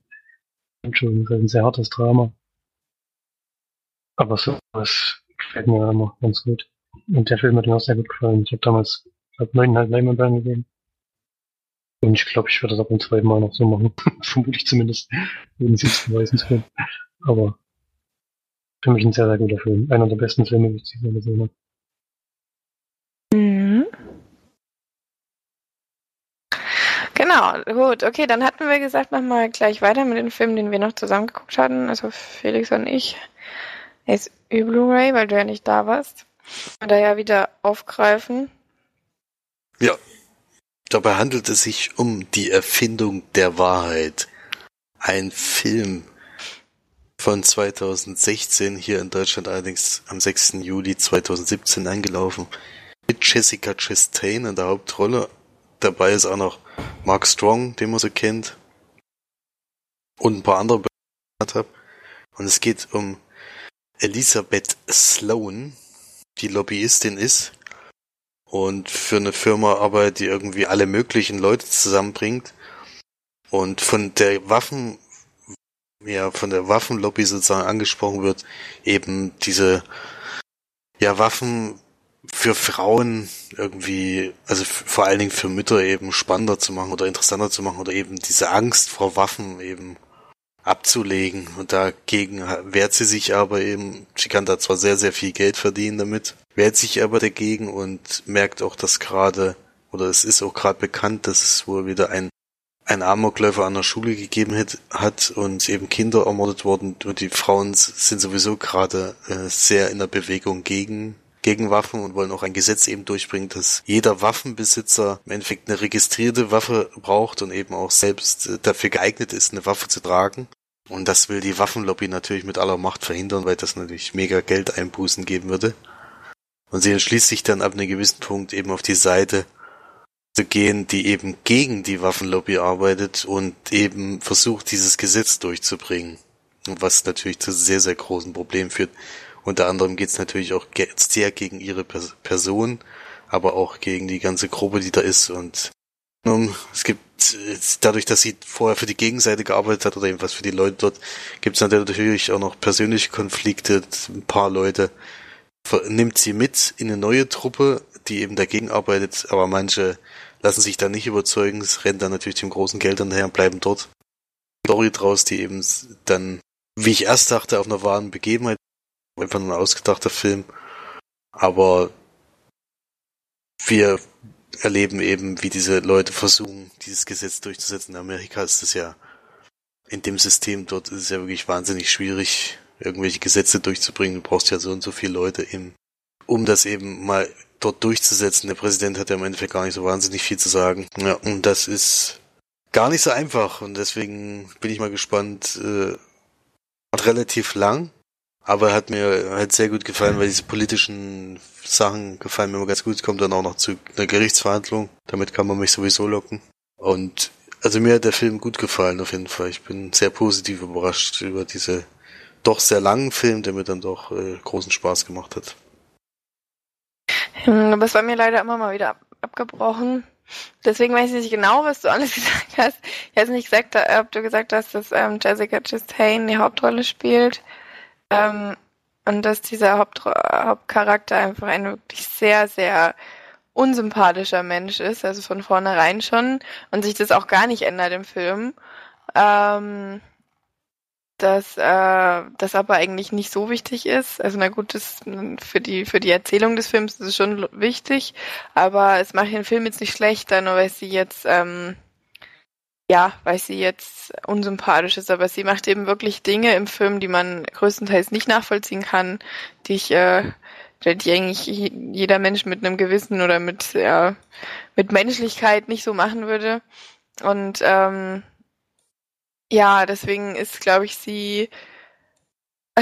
Und schon ein sehr hartes Drama. Aber so was gefällt mir immer ganz gut. Und der Film hat mir auch sehr gut gefallen. Ich habe damals, ich glaube, neuneinhalb Leinwandperlen gegeben. Und ich glaube, ich würde das ab und zweiten Mal noch so machen. Vermutlich zumindest, ohne sie zu beweisen zu können. Aber für mich ein sehr, sehr guter Film. Einer der besten Filme, die ich dieses Jahr gesehen habe. Mhm. Genau, gut, okay, dann hatten wir gesagt, machen wir gleich weiter mit den Filmen, den wir noch zusammen geguckt hatten, also Felix und ich. Jetzt Blu-ray, weil du ja nicht da warst. Und da ja wieder aufgreifen. Ja. Dabei handelt es sich um die Erfindung der Wahrheit. Ein Film von 2016, hier in Deutschland allerdings am 6. Juli 2017 angelaufen. Mit Jessica Chastain in der Hauptrolle. Dabei ist auch noch Mark Strong, den man so kennt. Und ein paar andere habe. Und es geht um Elisabeth Sloan, die Lobbyistin ist und für eine Firma arbeitet, die irgendwie alle möglichen Leute zusammenbringt. Und von der Waffen, ja, von der Waffenlobby sozusagen angesprochen wird, eben diese, ja, Waffen für Frauen irgendwie, also vor allen Dingen für Mütter eben spannender zu machen oder interessanter zu machen oder eben diese Angst vor Waffen eben abzulegen. Und dagegen wehrt sie sich aber eben, sie kann da zwar sehr, sehr viel Geld verdienen damit, wehrt sich aber dagegen und merkt auch, dass gerade, oder es ist auch gerade bekannt, dass es wohl wieder ein ein Amokläufer an der Schule gegeben hat, hat und eben Kinder ermordet worden und die Frauen sind sowieso gerade äh, sehr in der Bewegung gegen gegen Waffen und wollen auch ein Gesetz eben durchbringen, dass jeder Waffenbesitzer im Endeffekt eine registrierte Waffe braucht und eben auch selbst äh, dafür geeignet ist, eine Waffe zu tragen. Und das will die Waffenlobby natürlich mit aller Macht verhindern, weil das natürlich mega Geldeinbußen geben würde. Und sie entschließt sich dann ab einem gewissen Punkt eben auf die Seite zu gehen, die eben gegen die Waffenlobby arbeitet und eben versucht, dieses Gesetz durchzubringen. Was natürlich zu sehr, sehr großen Problemen führt. Unter anderem geht es natürlich auch sehr gegen ihre Person, aber auch gegen die ganze Gruppe, die da ist. Und es gibt dadurch, dass sie vorher für die Gegenseite gearbeitet hat oder ebenfalls für die Leute dort, gibt es natürlich auch noch persönliche Konflikte. Ein paar Leute nimmt sie mit in eine neue Truppe, die eben dagegen arbeitet, aber manche lassen sich da nicht überzeugen, es rennen dann natürlich dem großen Geld hinterher und bleiben dort. Story draus, die eben dann, wie ich erst dachte, auf einer wahren Begebenheit einfach nur ein ausgedachter Film. Aber wir erleben eben, wie diese Leute versuchen, dieses Gesetz durchzusetzen. In Amerika ist es ja, in dem System dort ist es ja wirklich wahnsinnig schwierig, irgendwelche Gesetze durchzubringen. Du brauchst ja so und so viele Leute eben, um das eben mal dort durchzusetzen. Der Präsident hat ja im Endeffekt gar nicht so wahnsinnig viel zu sagen. Ja, und das ist gar nicht so einfach. Und deswegen bin ich mal gespannt. Äh, relativ lang, aber hat mir halt sehr gut gefallen, weil diese politischen Sachen gefallen mir immer ganz gut. Kommt dann auch noch zu einer Gerichtsverhandlung. Damit kann man mich sowieso locken. Und also mir hat der Film gut gefallen auf jeden Fall. Ich bin sehr positiv überrascht über diese doch sehr langen Film, der mir dann doch äh, großen Spaß gemacht hat. Aber hm, es war mir leider immer mal wieder ab abgebrochen. Deswegen weiß ich nicht genau, was du alles gesagt hast. Ich weiß nicht gesagt, ob du gesagt hast, dass ähm, Jessica Chastain die Hauptrolle spielt. Ähm, und dass dieser Haupt Hauptcharakter einfach ein wirklich sehr, sehr unsympathischer Mensch ist, also von vornherein schon, und sich das auch gar nicht ändert im Film. Ähm, dass äh, das aber eigentlich nicht so wichtig ist. Also na gut, das für die für die Erzählung des Films ist es schon wichtig, aber es macht den Film jetzt nicht schlechter, nur weil sie jetzt ähm, ja, weil sie jetzt unsympathisch ist, aber sie macht eben wirklich Dinge im Film, die man größtenteils nicht nachvollziehen kann, die ich, äh, die eigentlich jeder Mensch mit einem Gewissen oder mit, ja, mit Menschlichkeit nicht so machen würde. Und ähm, ja, deswegen ist, glaube ich, sie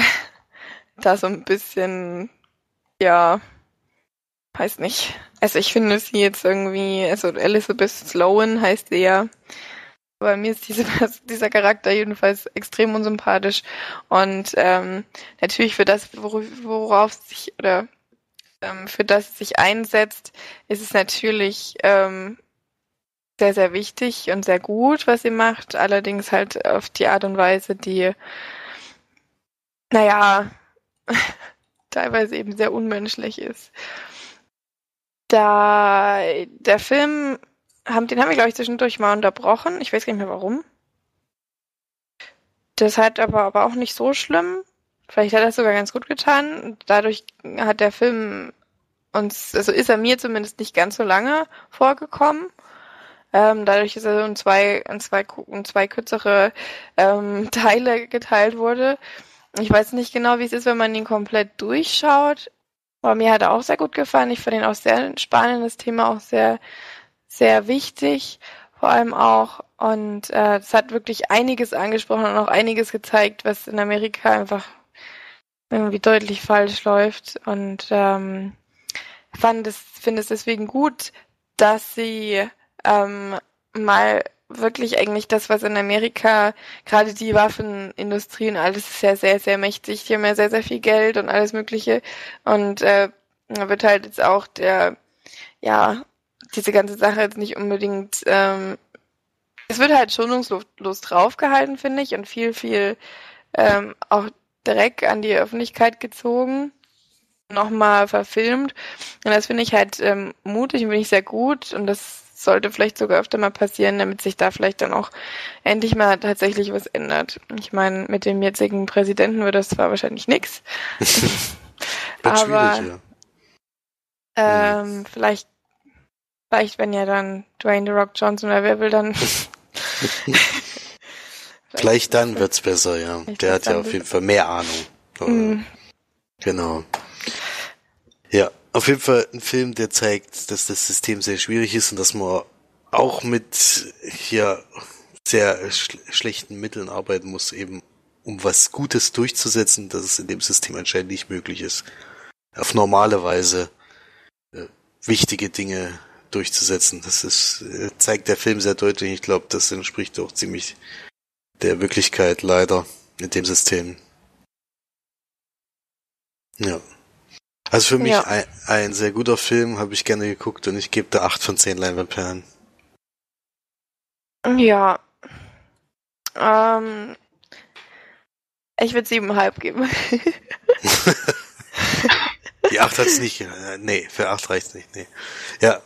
da so ein bisschen, ja, weiß nicht. Also ich finde sie jetzt irgendwie, also Elizabeth Sloan heißt sie ja. Aber mir ist diese, dieser Charakter jedenfalls extrem unsympathisch. Und ähm, natürlich für das, worauf sich oder ähm, für das sich einsetzt, ist es natürlich ähm, sehr, sehr wichtig und sehr gut, was sie macht. Allerdings halt auf die Art und Weise, die, naja, teilweise eben sehr unmenschlich ist. Da der Film, haben, den haben wir, glaube ich, zwischendurch mal unterbrochen. Ich weiß gar nicht mehr warum. Das hat aber, aber auch nicht so schlimm. Vielleicht hat er es sogar ganz gut getan. Dadurch hat der Film uns, also ist er mir zumindest nicht ganz so lange vorgekommen. Ähm, dadurch, dass er in zwei, in zwei, in zwei kürzere ähm, Teile geteilt wurde. Ich weiß nicht genau, wie es ist, wenn man ihn komplett durchschaut. Aber mir hat er auch sehr gut gefallen. Ich fand ihn auch sehr spannend, das Thema auch sehr, sehr wichtig, vor allem auch. Und äh, es hat wirklich einiges angesprochen und auch einiges gezeigt, was in Amerika einfach irgendwie deutlich falsch läuft. Und ähm, fand es, finde es deswegen gut, dass sie ähm, mal wirklich eigentlich das, was in Amerika, gerade die Waffenindustrie und alles ist ja sehr, sehr mächtig. Die haben ja sehr, sehr viel Geld und alles Mögliche. Und äh, wird halt jetzt auch der, ja, diese ganze Sache jetzt nicht unbedingt, ähm, es wird halt schonungslos draufgehalten, finde ich, und viel, viel ähm, auch Dreck an die Öffentlichkeit gezogen nochmal verfilmt. Und das finde ich halt ähm, mutig und finde ich sehr gut. Und das sollte vielleicht sogar öfter mal passieren, damit sich da vielleicht dann auch endlich mal tatsächlich was ändert. Ich meine, mit dem jetzigen Präsidenten wird das zwar wahrscheinlich nichts. aber ja. ähm, vielleicht, vielleicht, wenn ja dann Dwayne The Rock Johnson oder wer will dann. vielleicht dann wird's besser, ja. Der hat ja auf jeden Fall mehr Ahnung. Mm. Genau. Ja, auf jeden Fall ein Film, der zeigt, dass das System sehr schwierig ist und dass man auch mit hier sehr sch schlechten Mitteln arbeiten muss, eben um was Gutes durchzusetzen, dass es in dem System anscheinend nicht möglich ist, auf normale Weise äh, wichtige Dinge durchzusetzen. Das ist, äh, zeigt der Film sehr deutlich. Ich glaube, das entspricht auch ziemlich der Wirklichkeit leider in dem System. Ja. Also für mich ja. ein, ein, sehr guter Film, habe ich gerne geguckt und ich gebe da acht von zehn Leinwandperlen. Ja. Ähm, ich würde siebeneinhalb geben. Die acht hat's nicht. Äh, nee, für acht reicht's nicht. Nee. Ja.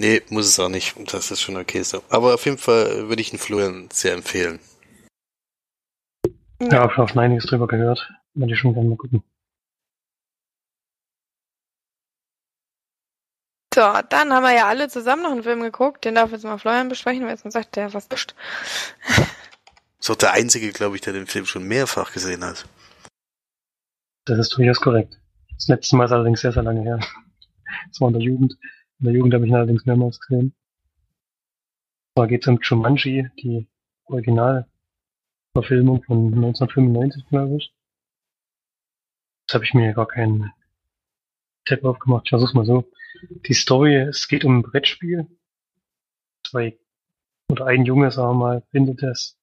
Nee, muss es auch nicht. Das ist schon okay so. Aber auf jeden Fall würde ich den Florian sehr empfehlen. Ja, ja habe schon einiges drüber gehört. Würde ich schon gerne mal gucken. So, dann haben wir ja alle zusammen noch einen Film geguckt. Den darf jetzt mal Florian besprechen, weil jetzt sagt der was ist. Ist auch der einzige, glaube ich, der den Film schon mehrfach gesehen hat. Das ist durchaus korrekt. Das letzte Mal ist allerdings sehr, sehr lange her. Das war in der Jugend. In der Jugend habe ich ihn allerdings mehrmals gesehen. Da geht es um Jumanji, die Originalverfilmung von 1995, glaube ich. Jetzt habe ich mir gar keinen Tab aufgemacht. Ich versuch's mal so. Die Story, es geht um ein Brettspiel. Zwei oder ein Junge, sagen wir mal, findet es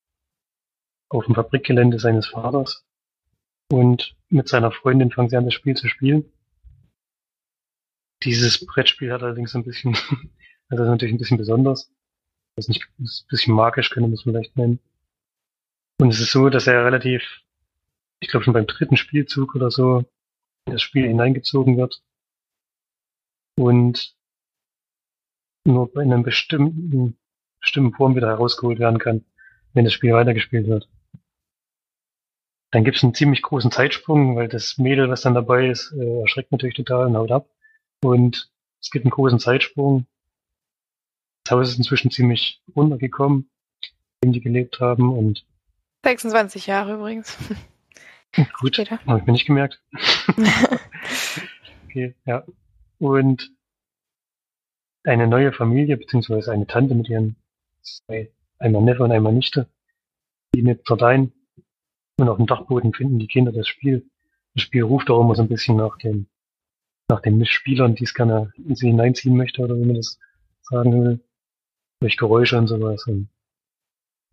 auf dem Fabrikgelände seines Vaters und mit seiner Freundin fangen sie an, das Spiel zu spielen. Dieses Brettspiel hat allerdings ein bisschen, also ist natürlich ein bisschen besonders. Das ist nicht, ist ein bisschen magisch, könnte man es vielleicht nennen. Und es ist so, dass er relativ, ich glaube schon beim dritten Spielzug oder so, in das Spiel hineingezogen wird und nur in einem bestimmten, bestimmten Form wieder herausgeholt werden kann, wenn das Spiel weitergespielt wird. Dann gibt es einen ziemlich großen Zeitsprung, weil das Mädel, was dann dabei ist, äh, erschreckt natürlich total und haut ab. Und es gibt einen großen Zeitsprung. Das Haus ist inzwischen ziemlich runtergekommen. dem die gelebt haben und 26 Jahre übrigens. gut, habe ich mir nicht gemerkt. okay, ja. Und eine neue Familie, beziehungsweise eine Tante mit ihren zwei, einmal Neffe und einmal Nichte, die mit Zardein und auf dem Dachboden finden die Kinder das Spiel. Das Spiel ruft auch immer so ein bisschen nach den, nach den Mitspielern, die es gerne in sie hineinziehen möchte, oder wie man das sagen will. Durch Geräusche und sowas. Und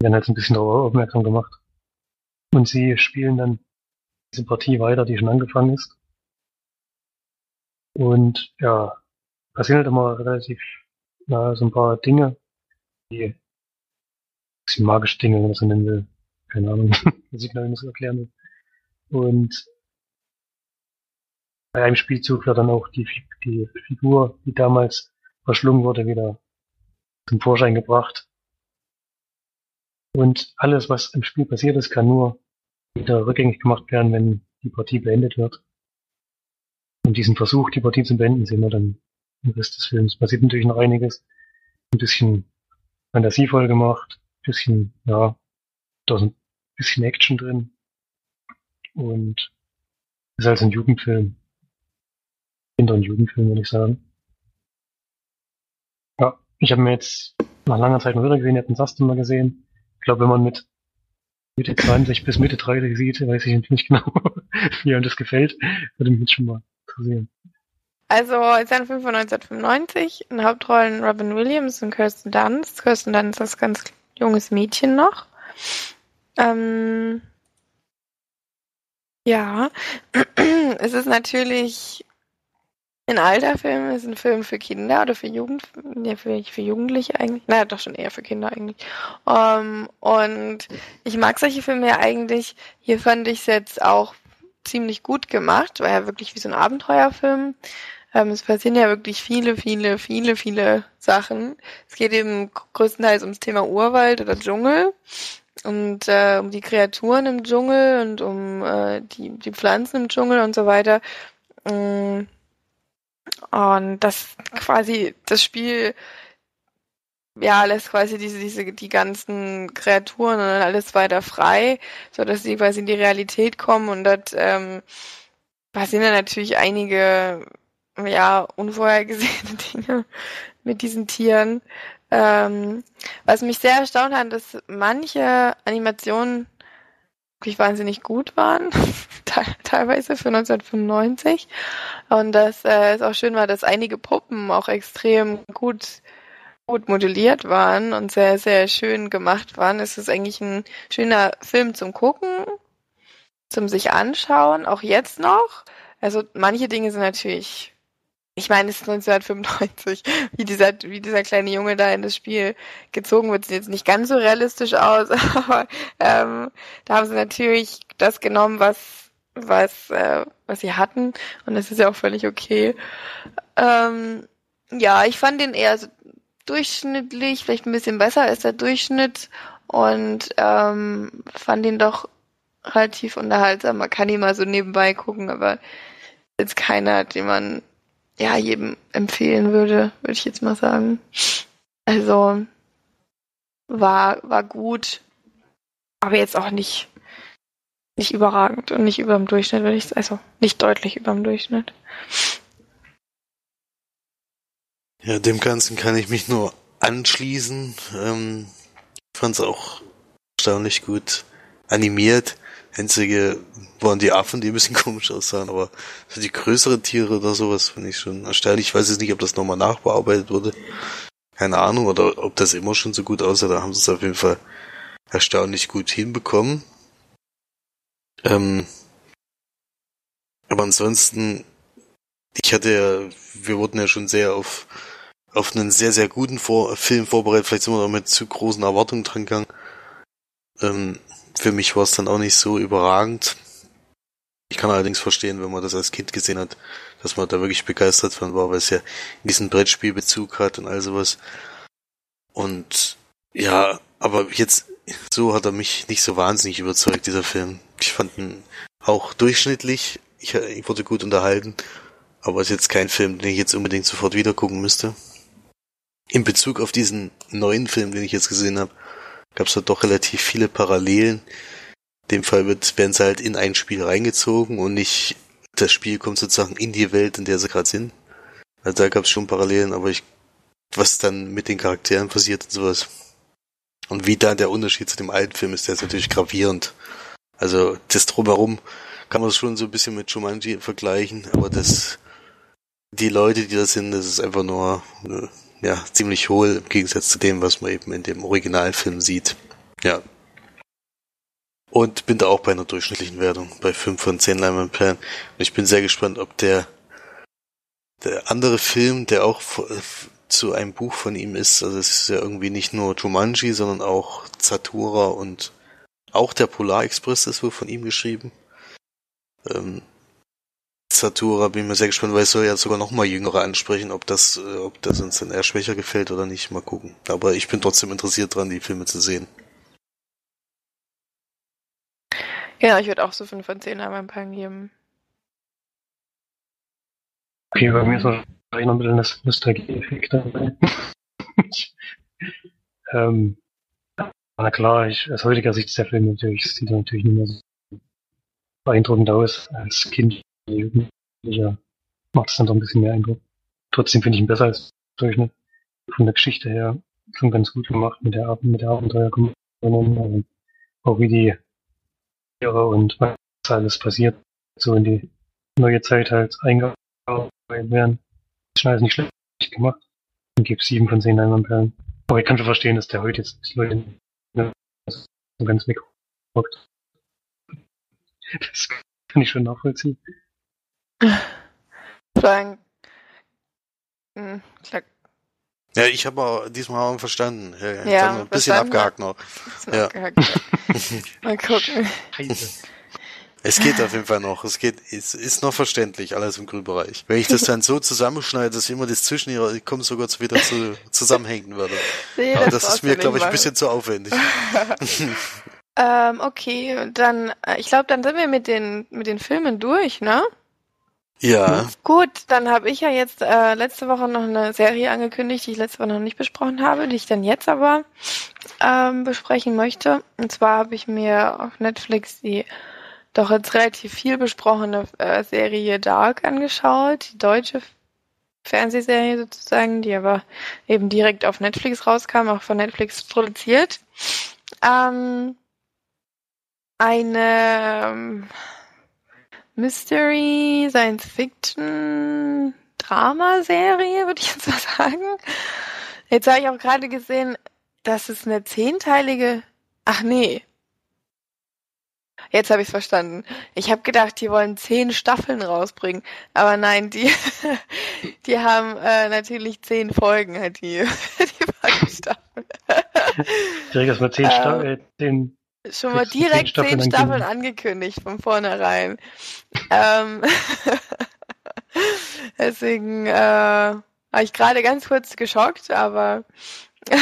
werden halt ein bisschen darauf aufmerksam gemacht. Und sie spielen dann diese Partie weiter, die schon angefangen ist. Und ja, passieren halt immer relativ, na, so ein paar Dinge, die, bisschen magische Dinge, wenn man das so nennen will. Keine Ahnung, was ich so erklären will. Und bei einem Spielzug wird dann auch die, die Figur, die damals verschlungen wurde, wieder zum Vorschein gebracht. Und alles, was im Spiel passiert ist, kann nur wieder rückgängig gemacht werden, wenn die Partie beendet wird. Und diesen Versuch, die Partie zu beenden, sehen wir dann im Rest des Films. Passiert natürlich noch einiges. Ein bisschen fantasievoll gemacht, bisschen, ja, da ist ein bisschen Action drin. Und ist halt ein Jugendfilm. Kinder- und Jugendfilm, würde ich sagen. Ja, ich habe mir jetzt nach langer Zeit mal wieder gesehen, ich habe den Sasten mal gesehen. Ich glaube, wenn man mit Mitte 20 bis Mitte 30 sieht, weiß ich nicht genau, wie einem das gefällt. Würde mich schon mal interessieren. Also, es ist ein Film von 1995. In Hauptrollen Robin Williams und Kirsten Dunst. Kirsten Dunst ist ganz junges Mädchen noch. Ähm, ja, es ist natürlich ein alter Film, ist ein Film für Kinder oder für Jugend, ja, für, für Jugendliche eigentlich. Naja, doch schon eher für Kinder eigentlich. Ähm, und ich mag solche Filme ja eigentlich. Hier fand ich es jetzt auch ziemlich gut gemacht, war ja wirklich wie so ein Abenteuerfilm. Ähm, es passieren ja wirklich viele, viele, viele, viele Sachen. Es geht eben größtenteils ums Thema Urwald oder Dschungel und äh, um die Kreaturen im Dschungel und um äh, die, die Pflanzen im Dschungel und so weiter. Mm. Und das quasi das Spiel ja lässt quasi diese diese die ganzen Kreaturen und alles weiter frei, so dass sie quasi in die Realität kommen und dort ähm, passieren dann natürlich einige ja unvorhergesehene Dinge mit diesen Tieren. Ähm, was mich sehr erstaunt hat, dass manche Animationen wirklich wahnsinnig gut waren, te- teilweise für 1995. Und dass äh, es auch schön war, dass einige Puppen auch extrem gut gut modelliert waren und sehr, sehr schön gemacht waren. Es ist eigentlich ein schöner Film zum Gucken, zum sich anschauen, auch jetzt noch. Also manche Dinge sind natürlich ich meine, es ist 1995, wie dieser, wie dieser kleine Junge da in das Spiel gezogen wird, sieht jetzt nicht ganz so realistisch aus, aber ähm, da haben sie natürlich das genommen, was, was, äh, was sie hatten und das ist ja auch völlig okay. Ähm, ja, ich fand den eher so durchschnittlich, vielleicht ein bisschen besser als der Durchschnitt und ähm, fand ihn doch relativ unterhaltsam. Man kann ihn mal so nebenbei gucken, aber jetzt keiner, den man ja, jedem empfehlen würde, würde ich jetzt mal sagen. Also war, war gut, aber jetzt auch nicht, nicht überragend und nicht über dem Durchschnitt, würde ich also nicht deutlich über dem Durchschnitt. Ja, dem Ganzen kann ich mich nur anschließen. Ähm, es auch erstaunlich gut animiert. Einzige waren die Affen, die ein bisschen komisch aussahen, aber für die größeren Tiere oder sowas finde ich schon erstaunlich. Ich weiß jetzt nicht, ob das nochmal nachbearbeitet wurde. Keine Ahnung, oder ob das immer schon so gut aussah. Da haben sie es auf jeden Fall erstaunlich gut hinbekommen. Ähm, aber ansonsten, ich hatte ja, wir wurden ja schon sehr auf, auf einen sehr, sehr guten Vor Film vorbereitet. Vielleicht sind wir noch mit zu großen Erwartungen dran gegangen. Ähm, für mich war es dann auch nicht so überragend. Ich kann allerdings verstehen, wenn man das als Kind gesehen hat, dass man da wirklich begeistert von war, weil es ja diesen Brettspielbezug hat und all sowas. Und ja, aber jetzt so hat er mich nicht so wahnsinnig überzeugt, dieser Film. Ich fand ihn auch durchschnittlich. Ich, ich wurde gut unterhalten, aber es ist jetzt kein Film, den ich jetzt unbedingt sofort wieder gucken müsste. In Bezug auf diesen neuen Film, den ich jetzt gesehen habe, gab es da doch relativ viele Parallelen. In dem Fall wird, werden sie halt in ein Spiel reingezogen und nicht das Spiel kommt sozusagen in die Welt, in der sie gerade sind. Also da gab es schon Parallelen, aber ich, was dann mit den Charakteren passiert und sowas. Und wie da der Unterschied zu dem alten Film ist, der ist natürlich gravierend. Also das drumherum kann man schon so ein bisschen mit Jumanji vergleichen, aber das, die Leute, die da sind, das ist einfach nur, äh, ja, ziemlich hohl im Gegensatz zu dem, was man eben in dem Originalfilm sieht. Ja. Und bin da auch bei einer durchschnittlichen Wertung, bei 5 von 10 Leinwandperlen. Und ich bin sehr gespannt, ob der, der andere Film, der auch zu einem Buch von ihm ist, also es ist ja irgendwie nicht nur Jumanji, sondern auch Zatura und auch der Polar Express ist wohl von ihm geschrieben. Ähm, Satura bin ich mir sehr gespannt, weil es soll ja sogar noch mal Jüngere ansprechen, ob das, äh, ob das uns dann eher schwächer gefällt oder nicht. Mal gucken. Aber ich bin trotzdem interessiert dran, die Filme zu sehen. Ja, ich würde auch so 5 von 10 einmal ein paar geben. Okay, bei mir ist wahrscheinlich noch ein bisschen das Nostalgie-Effekt dabei. ähm, na klar, ich, aus heutiger Sicht ist der Film natürlich, sieht natürlich nicht mehr so beeindruckend aus. Als Kind, Jugendlicher macht es dann doch ein bisschen mehr Eindruck. Trotzdem finde ich ihn besser als Durchschnitt. Von der Geschichte her schon ganz gut gemacht mit der, mit der Abenteuerkomponente. Auch wie die Tiere und was alles passiert, so in die neue Zeit halt eingearbeitet werden. Das ist alles nicht schlecht gemacht. Ich gebe sieben von zehn Leinwandperlen. Aber ich kann schon verstehen, dass der heute jetzt Leute ne, so ganz wegrockt. Das kann ich schon nachvollziehen. Frank. Hm, ja, ich habe auch diesmal auch verstanden. Ja, ja ein bisschen abgehakt noch. Ja. Abgehakt. Mal gucken. Es geht auf jeden Fall noch. Es geht, es ist noch verständlich, alles im Grünbereich. Wenn ich das dann so zusammenschneide, dass immer das zwischen ihrer, ich komme sogar wieder zu, zusammenhängen würde. Nee, Aber das, das ist mir, glaube ich, ein bisschen zu aufwendig. ähm, okay, dann, äh, ich glaube, dann sind wir mit den, mit den Filmen durch, ne? Ja. Gut, dann habe ich ja jetzt äh, letzte Woche noch eine Serie angekündigt, die ich letzte Woche noch nicht besprochen habe, die ich dann jetzt aber ähm, besprechen möchte. Und zwar habe ich mir auf Netflix die doch jetzt relativ viel besprochene äh, Serie Dark angeschaut, die deutsche Fernsehserie sozusagen, die aber eben direkt auf Netflix rauskam, auch von Netflix produziert. Ähm, eine ähm, Mystery, Science Fiction, Drama-Serie, würde ich jetzt mal sagen. Jetzt habe ich auch gerade gesehen, dass es eine zehnteilige. Ach nee. Jetzt habe ich es verstanden. Ich habe gedacht, die wollen zehn Staffeln rausbringen, aber nein, die die haben äh, natürlich zehn Folgen, halt die die beiden Staffeln. Direkt erstmal zehn Staffeln, ähm, Schon mal direkt zehn Staffeln, Staffeln angekündigt von vornherein. ähm, deswegen äh, war ich gerade ganz kurz geschockt, aber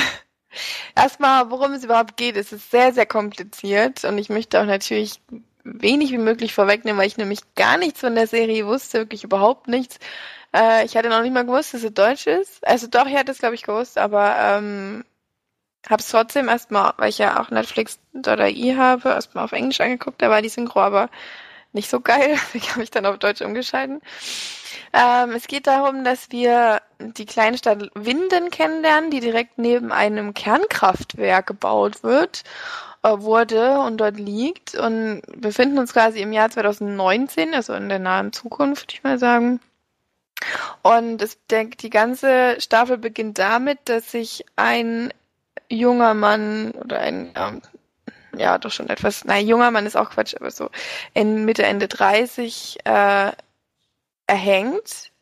erstmal, worum es überhaupt geht, es ist sehr, sehr kompliziert und ich möchte auch natürlich wenig wie möglich vorwegnehmen, weil ich nämlich gar nichts von der Serie wusste, wirklich überhaupt nichts. Äh, ich hatte noch nicht mal gewusst, dass sie deutsch ist. Also doch, ich hatte es, glaube ich, gewusst, aber ähm, Hab's trotzdem erstmal, weil ich ja auch Netflix oder i habe, erstmal auf Englisch angeguckt, da war die Synchro aber nicht so geil, deswegen habe ich dann auf Deutsch umgeschalten. Ähm, es geht darum, dass wir die kleine Stadt Winden kennenlernen, die direkt neben einem Kernkraftwerk gebaut wird, äh, wurde und dort liegt und befinden uns quasi im Jahr 2019, also in der nahen Zukunft, würde ich mal sagen. Und es, denkt, die ganze Staffel beginnt damit, dass sich ein junger Mann oder ein, ähm, ja, doch schon etwas, nein, junger Mann ist auch Quatsch, aber so in Mitte, Ende 30 äh, erhängt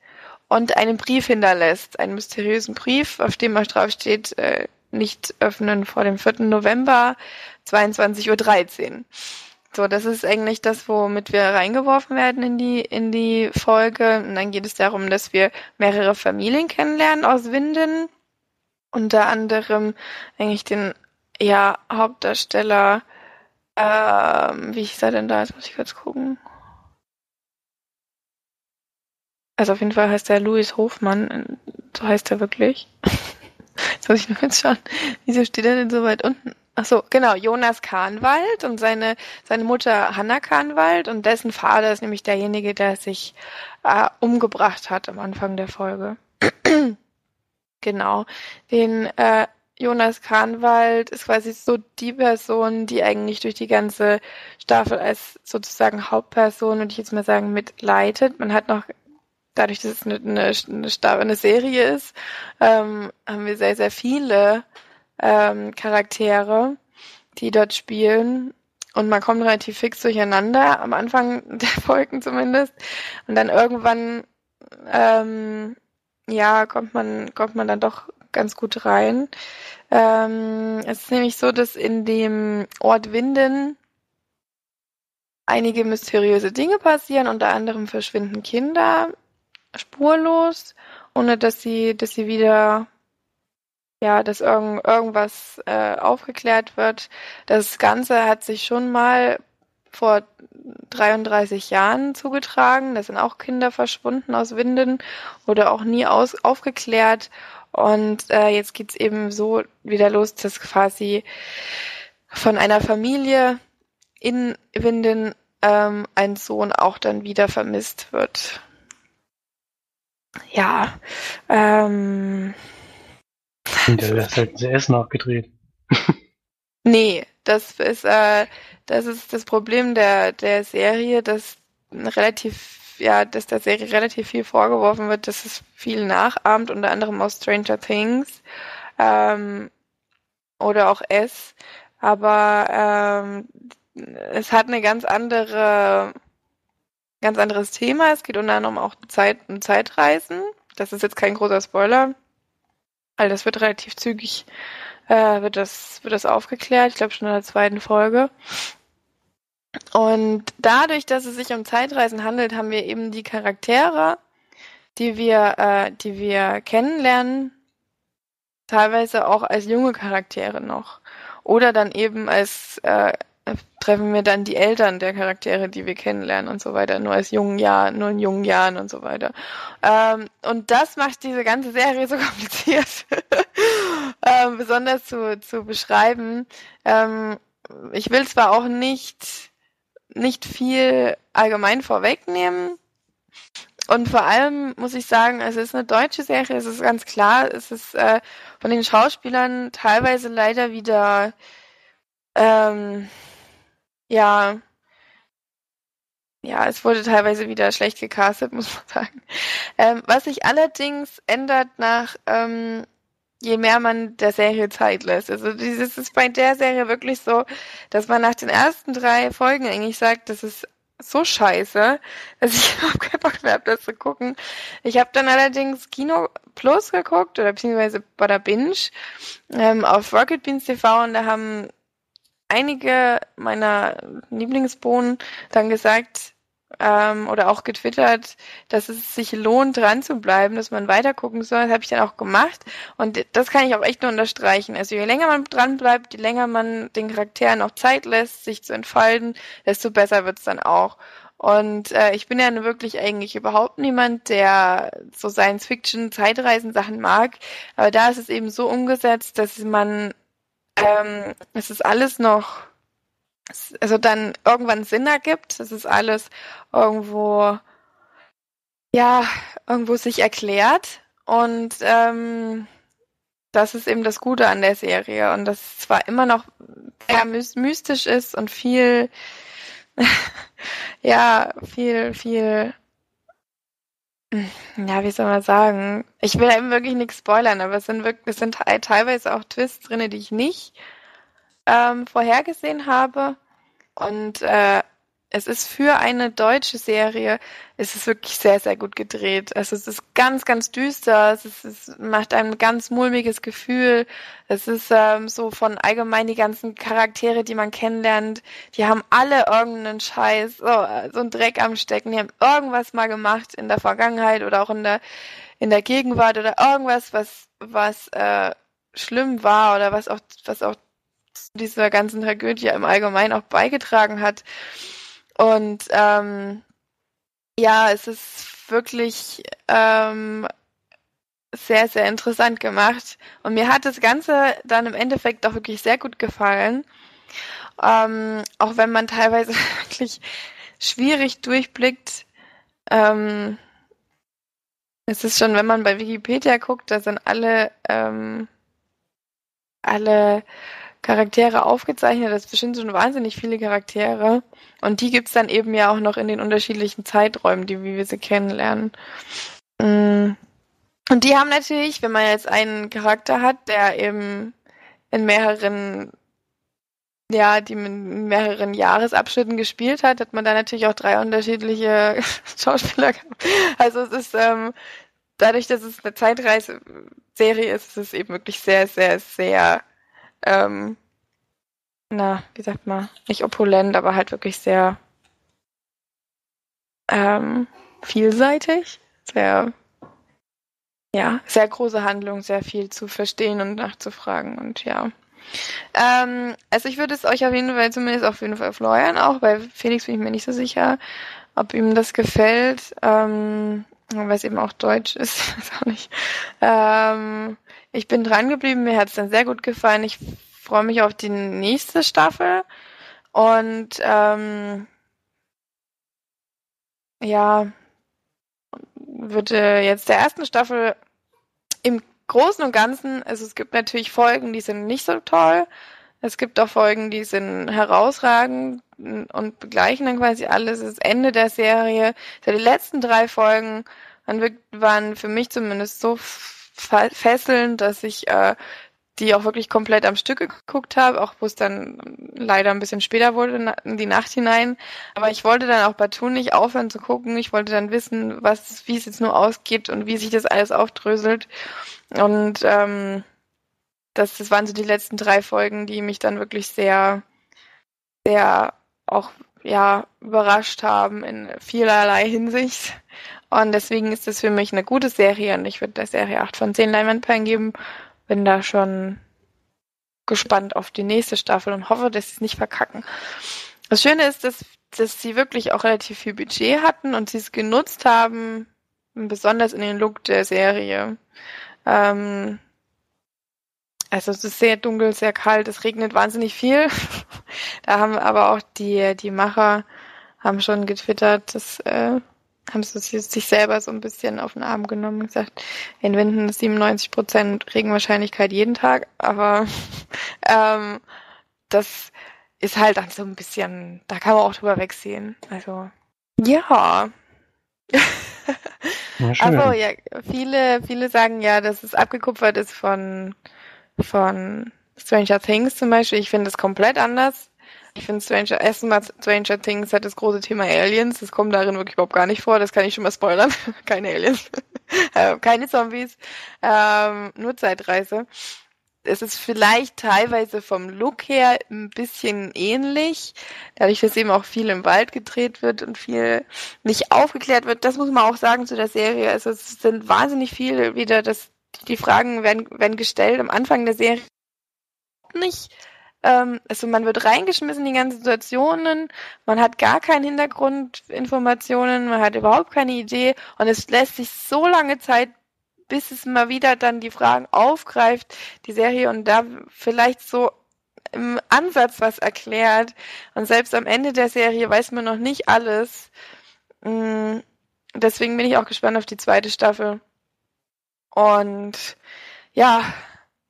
und einen Brief hinterlässt, einen mysteriösen Brief, auf dem drauf steht, äh, nicht öffnen vor dem 4. November 22.13 Uhr. So, das ist eigentlich das, womit wir reingeworfen werden in die, in die Folge. Und dann geht es darum, dass wir mehrere Familien kennenlernen aus Winden, unter anderem eigentlich den ja, Hauptdarsteller, ähm, wie hieß er denn da? Jetzt muss ich kurz gucken. Also auf jeden Fall heißt er Louis Hofmann, so heißt er wirklich. Jetzt muss ich nur kurz schauen. Wieso steht er denn so weit unten? Ach so, genau, Jonas Kahnwald und seine, seine Mutter Hanna Kahnwald und dessen Vater ist nämlich derjenige, der sich äh, umgebracht hat am Anfang der Folge. genau. Den äh, Jonas Kahnwald ist quasi so die Person, die eigentlich durch die ganze Staffel als sozusagen Hauptperson, würde ich jetzt mal sagen, mitleitet. Man hat noch dadurch, dass es eine, eine, eine, eine Serie ist, ähm, haben wir sehr, sehr viele ähm, Charaktere, die dort spielen. Und man kommt relativ fix durcheinander, am Anfang der Folgen zumindest. Und dann irgendwann, ähm, ja, kommt man, kommt man dann doch ganz gut rein. Ähm, es ist nämlich so, dass in dem Ort Winden einige mysteriöse Dinge passieren, unter anderem verschwinden Kinder spurlos, ohne dass sie, dass sie wieder ja, dass irgend, irgendwas äh, aufgeklärt wird. Das Ganze hat sich schon mal vor 33 Jahren zugetragen. Da sind auch Kinder verschwunden aus Winden oder auch nie aus, aufgeklärt. Und äh, jetzt geht's eben so wieder los, dass quasi von einer Familie in Winden ähm, ein Sohn auch dann wieder vermisst wird. Ja, ähm, und der ist halt CS nachgedreht. nee, das ist, äh, das ist das Problem der, der Serie, dass relativ, ja, dass der Serie relativ viel vorgeworfen wird, dass es viel nachahmt, unter anderem aus Stranger Things, ähm, oder auch S. Aber ähm, es hat eine ganz andere, ganz anderes Thema. Es geht unter anderem auch Zeit, um Zeitreisen. Das ist jetzt kein großer Spoiler. Weil das wird relativ zügig, äh, wird das, wird das aufgeklärt. Ich glaube schon in der zweiten Folge. Und dadurch, dass es sich um Zeitreisen handelt, haben wir eben die Charaktere, die wir, äh, die wir kennenlernen, teilweise auch als junge Charaktere noch. Oder dann eben als äh, treffen wir dann die Eltern der Charaktere, die wir kennenlernen und so weiter, nur als jungen Jahren, nur in jungen Jahren und so weiter. Ähm, und das macht diese ganze Serie so kompliziert, ähm, besonders zu, zu beschreiben. Ähm, ich will zwar auch nicht, nicht viel allgemein vorwegnehmen, und vor allem muss ich sagen, es ist eine deutsche Serie, es ist ganz klar, es ist äh, von den Schauspielern teilweise leider wieder ähm, ja, ja, es wurde teilweise wieder schlecht gecastet, muss man sagen. Ähm, was sich allerdings ändert nach, ähm, je mehr man der Serie Zeit lässt. Also dieses ist bei der Serie wirklich so, dass man nach den ersten drei Folgen eigentlich sagt, das ist so scheiße, dass ich überhaupt keinen Bock mehr habe, das zu gucken. Ich habe dann allerdings Kino Plus geguckt oder beziehungsweise der Binge ähm, auf Rocket Beans TV und da haben einige meiner Lieblingsbohnen dann gesagt ähm, oder auch getwittert, dass es sich lohnt, dran zu bleiben, dass man weiter gucken soll. Das habe ich dann auch gemacht. Und das kann ich auch echt nur unterstreichen. Also je länger man dran bleibt, je länger man den Charakteren auch Zeit lässt, sich zu entfalten, desto besser wird's dann auch. Und äh, ich bin ja wirklich eigentlich überhaupt niemand, der so Science-Fiction-Zeitreisen-Sachen mag. Aber da ist es eben so umgesetzt, dass man ähm, es ist alles noch, also dann irgendwann Sinn ergibt, es ist alles irgendwo, ja, irgendwo sich erklärt. Und ähm, das ist eben das Gute an der Serie. Und das zwar immer noch sehr mystisch ist und viel, ja, viel, viel ja, wie soll man sagen? Ich will eben wirklich nichts spoilern, aber es sind wirklich, es sind teilweise auch Twists drin, die ich nicht ähm, vorhergesehen habe. Und äh, es ist für eine deutsche Serie, es ist wirklich sehr, sehr gut gedreht. Also es ist ganz, ganz düster, es, ist, es macht ein ganz mulmiges Gefühl. Es ist ähm, so von allgemein die ganzen Charaktere, die man kennenlernt, die haben alle irgendeinen Scheiß, so, so einen Dreck am Stecken, die haben irgendwas mal gemacht in der Vergangenheit oder auch in der, in der Gegenwart oder irgendwas, was, was äh, schlimm war oder was auch, was auch dieser ganzen Tragödie im Allgemeinen auch beigetragen hat. Und ähm, ja, es ist wirklich ähm, sehr, sehr interessant gemacht. Und mir hat das Ganze dann im Endeffekt auch wirklich sehr gut gefallen. Ähm, auch wenn man teilweise wirklich schwierig durchblickt. Ähm, es ist schon, wenn man bei Wikipedia guckt, da sind alle, ähm, alle Charaktere aufgezeichnet. Das bestimmt schon wahnsinnig viele Charaktere. Und die gibt's dann eben ja auch noch in den unterschiedlichen Zeiträumen, die wie wir sie kennenlernen. Mm. Und die haben natürlich, wenn man jetzt einen Charakter hat, der eben in mehreren ja, die in mehreren Jahresabschnitten gespielt hat, hat man da natürlich auch drei unterschiedliche Schauspieler. Also es ist ähm, dadurch, dass es eine Zeitreise-Serie ist, ist es eben wirklich sehr, sehr, sehr, ähm, na, wie sagt man, nicht opulent, aber halt wirklich sehr ähm, vielseitig, sehr, ja, sehr große Handlung, sehr viel zu verstehen und nachzufragen und ja. Ähm, also ich würde es euch auf jeden Fall zumindest auf jeden Fall fleuern, auch bei Felix bin ich mir nicht so sicher, ob ihm das gefällt. Ähm, weil es eben auch Deutsch ist, weiß auch nicht. Ähm, ich bin dran geblieben, mir hat es dann sehr gut gefallen. Ich freue mich auf die nächste Staffel und ähm, ja, würde jetzt der ersten Staffel im Großen und Ganzen, also es gibt natürlich Folgen, die sind nicht so toll. Es gibt auch Folgen, die sind herausragend und begleichen dann quasi alles. Das Ende der Serie. Die letzten drei Folgen waren für mich zumindest so fesselnd, dass ich äh, die auch wirklich komplett am Stück geguckt habe, auch wo es dann leider ein bisschen später wurde, in die Nacht hinein. Aber ich wollte dann auch partout nicht aufhören zu gucken. Ich wollte dann wissen, was, wie es jetzt nur ausgeht und wie sich das alles aufdröselt. Und ähm, das, das waren so die letzten drei Folgen, die mich dann wirklich sehr, sehr auch ja überrascht haben in vielerlei Hinsicht. Und deswegen ist es für mich eine gute Serie und ich würde der Serie 8 von 10 Leinwandperlen geben. Bin da schon gespannt auf die nächste Staffel und hoffe, dass sie es nicht verkacken. Das Schöne ist, dass, dass sie wirklich auch relativ viel Budget hatten und sie es genutzt haben, besonders in den Look der Serie. Ähm, also es ist sehr dunkel, sehr kalt, es regnet wahnsinnig viel. da haben aber auch die, die Macher haben schon getwittert, dass äh, haben sie sich selber so ein bisschen auf den Arm genommen und gesagt, in Winden ist 97 Prozent Regenwahrscheinlichkeit jeden Tag, aber ähm, das ist halt dann so ein bisschen, da kann man auch drüber wegsehen. Also ja. Ja, also ja, viele, viele sagen ja, dass es abgekupfert ist von, von Stranger Things zum Beispiel. Ich finde es komplett anders. Ich finde Stranger, erstmal Stranger Things hat das große Thema Aliens. Das kommt darin wirklich überhaupt gar nicht vor. Das kann ich schon mal spoilern. keine Aliens. äh, keine Zombies. Ähm, nur Zeitreise es ist vielleicht teilweise vom Look her ein bisschen ähnlich, dadurch, dass eben auch viel im Wald gedreht wird und viel nicht aufgeklärt wird. Das muss man auch sagen zu der Serie. Also es sind wahnsinnig viele wieder, dass die Fragen werden, werden gestellt am Anfang der Serie nicht. Ähm, also man wird reingeschmissen in die ganzen Situationen, man hat gar keine Hintergrundinformationen, man hat überhaupt keine Idee und es lässt sich so lange Zeit bis es mal wieder dann die Fragen aufgreift, die Serie, und da vielleicht so im Ansatz was erklärt. Und selbst am Ende der Serie weiß man noch nicht alles. Mm, deswegen bin ich auch gespannt auf die zweite Staffel. Und ja,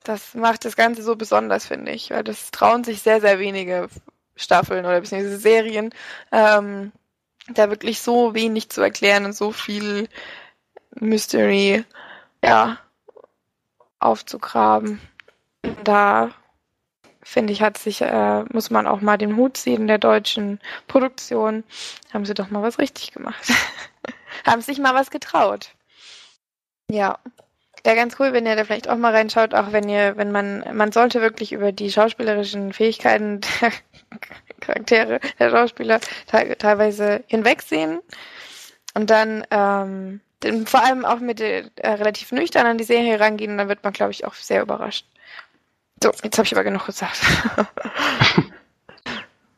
das macht das Ganze so besonders, finde ich, weil das trauen sich sehr, sehr wenige Staffeln oder beziehungsweise Serien, ähm, da wirklich so wenig zu erklären und so viel Mystery ja, aufzugraben. Da finde ich, hat sich, äh, muss man auch mal den Hut ziehen der deutschen Produktion. Haben sie doch mal was richtig gemacht. Haben sich mal was getraut. Ja. Wäre ganz cool, wenn ihr da vielleicht auch mal reinschaut, auch wenn ihr, wenn man, man sollte wirklich über die schauspielerischen Fähigkeiten der Charaktere, der Schauspieler teilweise hinwegsehen. Und dann ähm, vor allem auch mit äh, relativ nüchtern an die Serie rangehen, dann wird man, glaube ich, auch sehr überrascht. So, jetzt habe ich aber genug gesagt.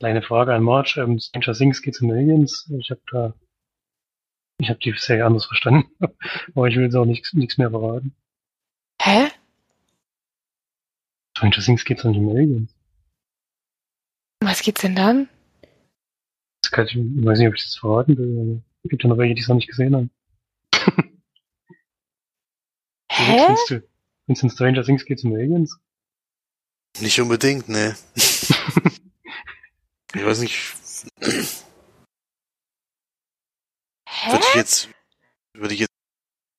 Kleine Frage an March. Ähm, Stranger Things geht um Aliens. Ich habe da, ich habe die Serie anders verstanden, aber ich will jetzt auch nichts, nichts mehr verraten. Hä? Stranger Things geht's doch nicht um Aliens. Was geht's denn dann? Das kann ich, ich weiß nicht, ob ich das verraten will, aber es gibt ja noch welche, die es noch nicht gesehen haben. Hä? Findest du, findest du in Stranger Things geht's um Aliens? Nicht unbedingt, ne. ich weiß nicht, ich jetzt, würde ich jetzt,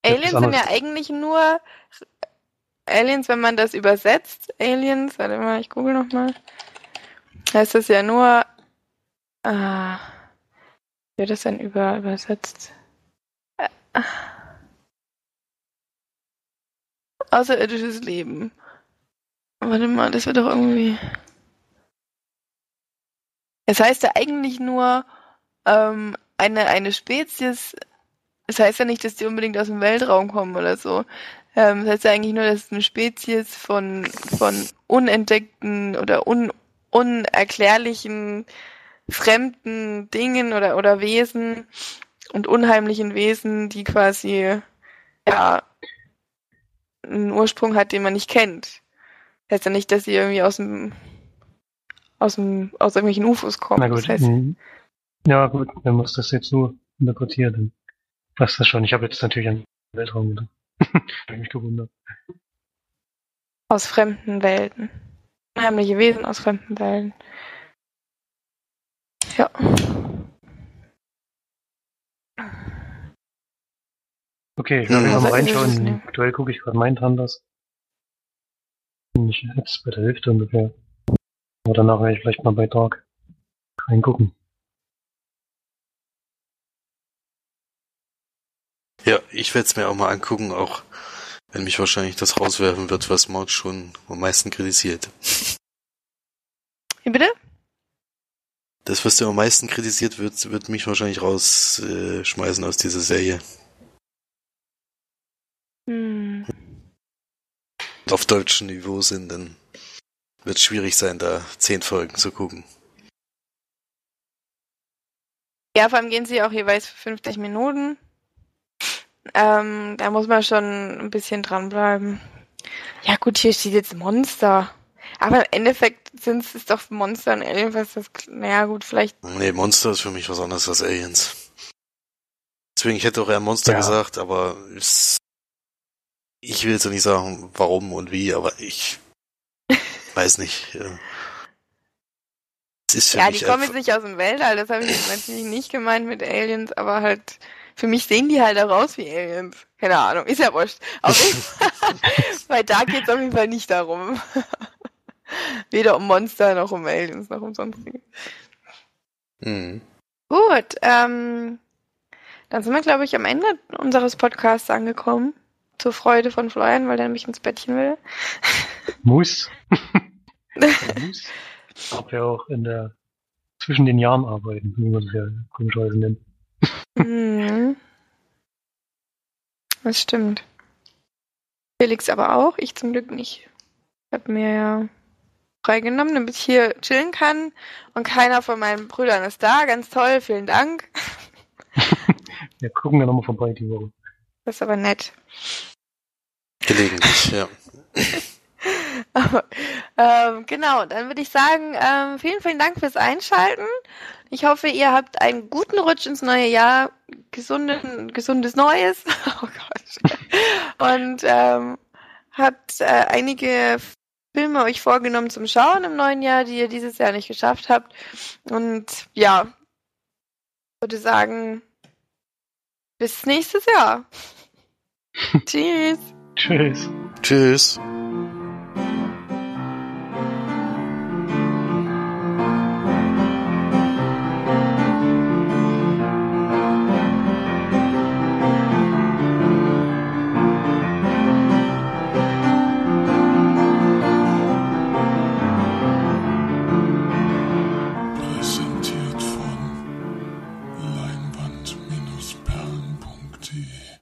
Aliens sind ja eigentlich nur Aliens, wenn man das übersetzt. Aliens, warte mal, ich google nochmal. Heißt das ja nur. Ah, wie wird das denn über, übersetzt? Äh, ah. Außerirdisches Leben. Warte mal, das wird doch irgendwie. Es heißt ja eigentlich nur ähm, eine, eine Spezies. Es heißt ja nicht, dass die unbedingt aus dem Weltraum kommen oder so. Ähm, das heißt ja eigentlich nur, dass es eine Spezies von, von unentdeckten oder un, unerklärlichen fremden Dingen oder, oder Wesen und unheimlichen Wesen, die quasi ja einen Ursprung hat, den man nicht kennt. Das heißt ja nicht, dass sie irgendwie aus dem aus dem aus irgendwelchen UFOs kommen. Na gut. Das heißt, hm. Ja gut, wenn man das jetzt so interpretiert, dann passt das schon. Ich habe jetzt natürlich an den Weltraum gedacht. Hab ich mich gewundert. aus fremden Welten. Unheimliche Wesen aus fremden Welten. Ja. Okay, ich werde mal reinschauen. Aktuell gucke ich gerade Mindhunters. Bin ich jetzt bei der Hälfte ungefähr. Aber danach werde ich vielleicht mal bei Dark reingucken. Ja, ich werde es mir auch mal angucken, auch wenn mich wahrscheinlich das rauswerfen wird, was Maud schon am meisten kritisiert. Wie bitte? Das, was dir am meisten kritisiert wird, wird mich wahrscheinlich rausschmeißen schmeißen aus dieser Serie. Hm. auf deutschem Niveau sind, dann wird es schwierig sein, da zehn Folgen zu gucken. Ja, vor allem gehen sie auch jeweils für 50 Minuten. Ähm, da muss man schon ein bisschen dranbleiben. Ja gut, hier steht jetzt Monster. Aber im Endeffekt sind es doch Monster und Alien, was das, naja gut, vielleicht, Nee, Monster ist für mich was anderes als Aliens. Deswegen, ich hätte auch eher Monster Ja. gesagt, aber es, ich will jetzt nicht sagen, warum und wie, aber ich weiß nicht. ja. Es ist für ja, mich die kommen jetzt nicht aus dem Weltall, das habe ich jetzt natürlich nicht gemeint mit Aliens, aber halt, für mich sehen die halt auch aus wie Aliens. Keine Ahnung, ist ja wurscht. Auf jeden Fall, weil da geht es auf jeden Fall nicht darum. Weder um Monster, noch um Aliens, noch um sonstiges. Mhm. Gut, ähm, dann sind wir, glaube ich, am Ende unseres Podcasts angekommen. Zur Freude von Florian, weil er nämlich ins Bettchen will. Muss. Er muss. Aber ja auch in der zwischen den Jahren arbeiten, wie man das ja komischerweise nennt. Mhm. Das stimmt. Felix aber auch, ich zum Glück nicht. Ich habe mir ja freigenommen, damit ich hier chillen kann und keiner von meinen Brüdern ist da. Ganz toll, vielen Dank. Wir gucken ja nochmal vorbei die Woche. Das ist aber nett. Gelegentlich, ja. Aber, ähm, genau, dann würde ich sagen, ähm, vielen, vielen Dank fürs Einschalten. Ich hoffe, ihr habt einen guten Rutsch ins neue Jahr, gesunden, gesundes Neues. Oh Gott. Und ähm, habt äh, einige Filme euch vorgenommen zum Schauen im neuen Jahr, die ihr dieses Jahr nicht geschafft habt. Und ja, würde sagen, bis nächstes Jahr. Tschüss. Tschüss. Tschüss.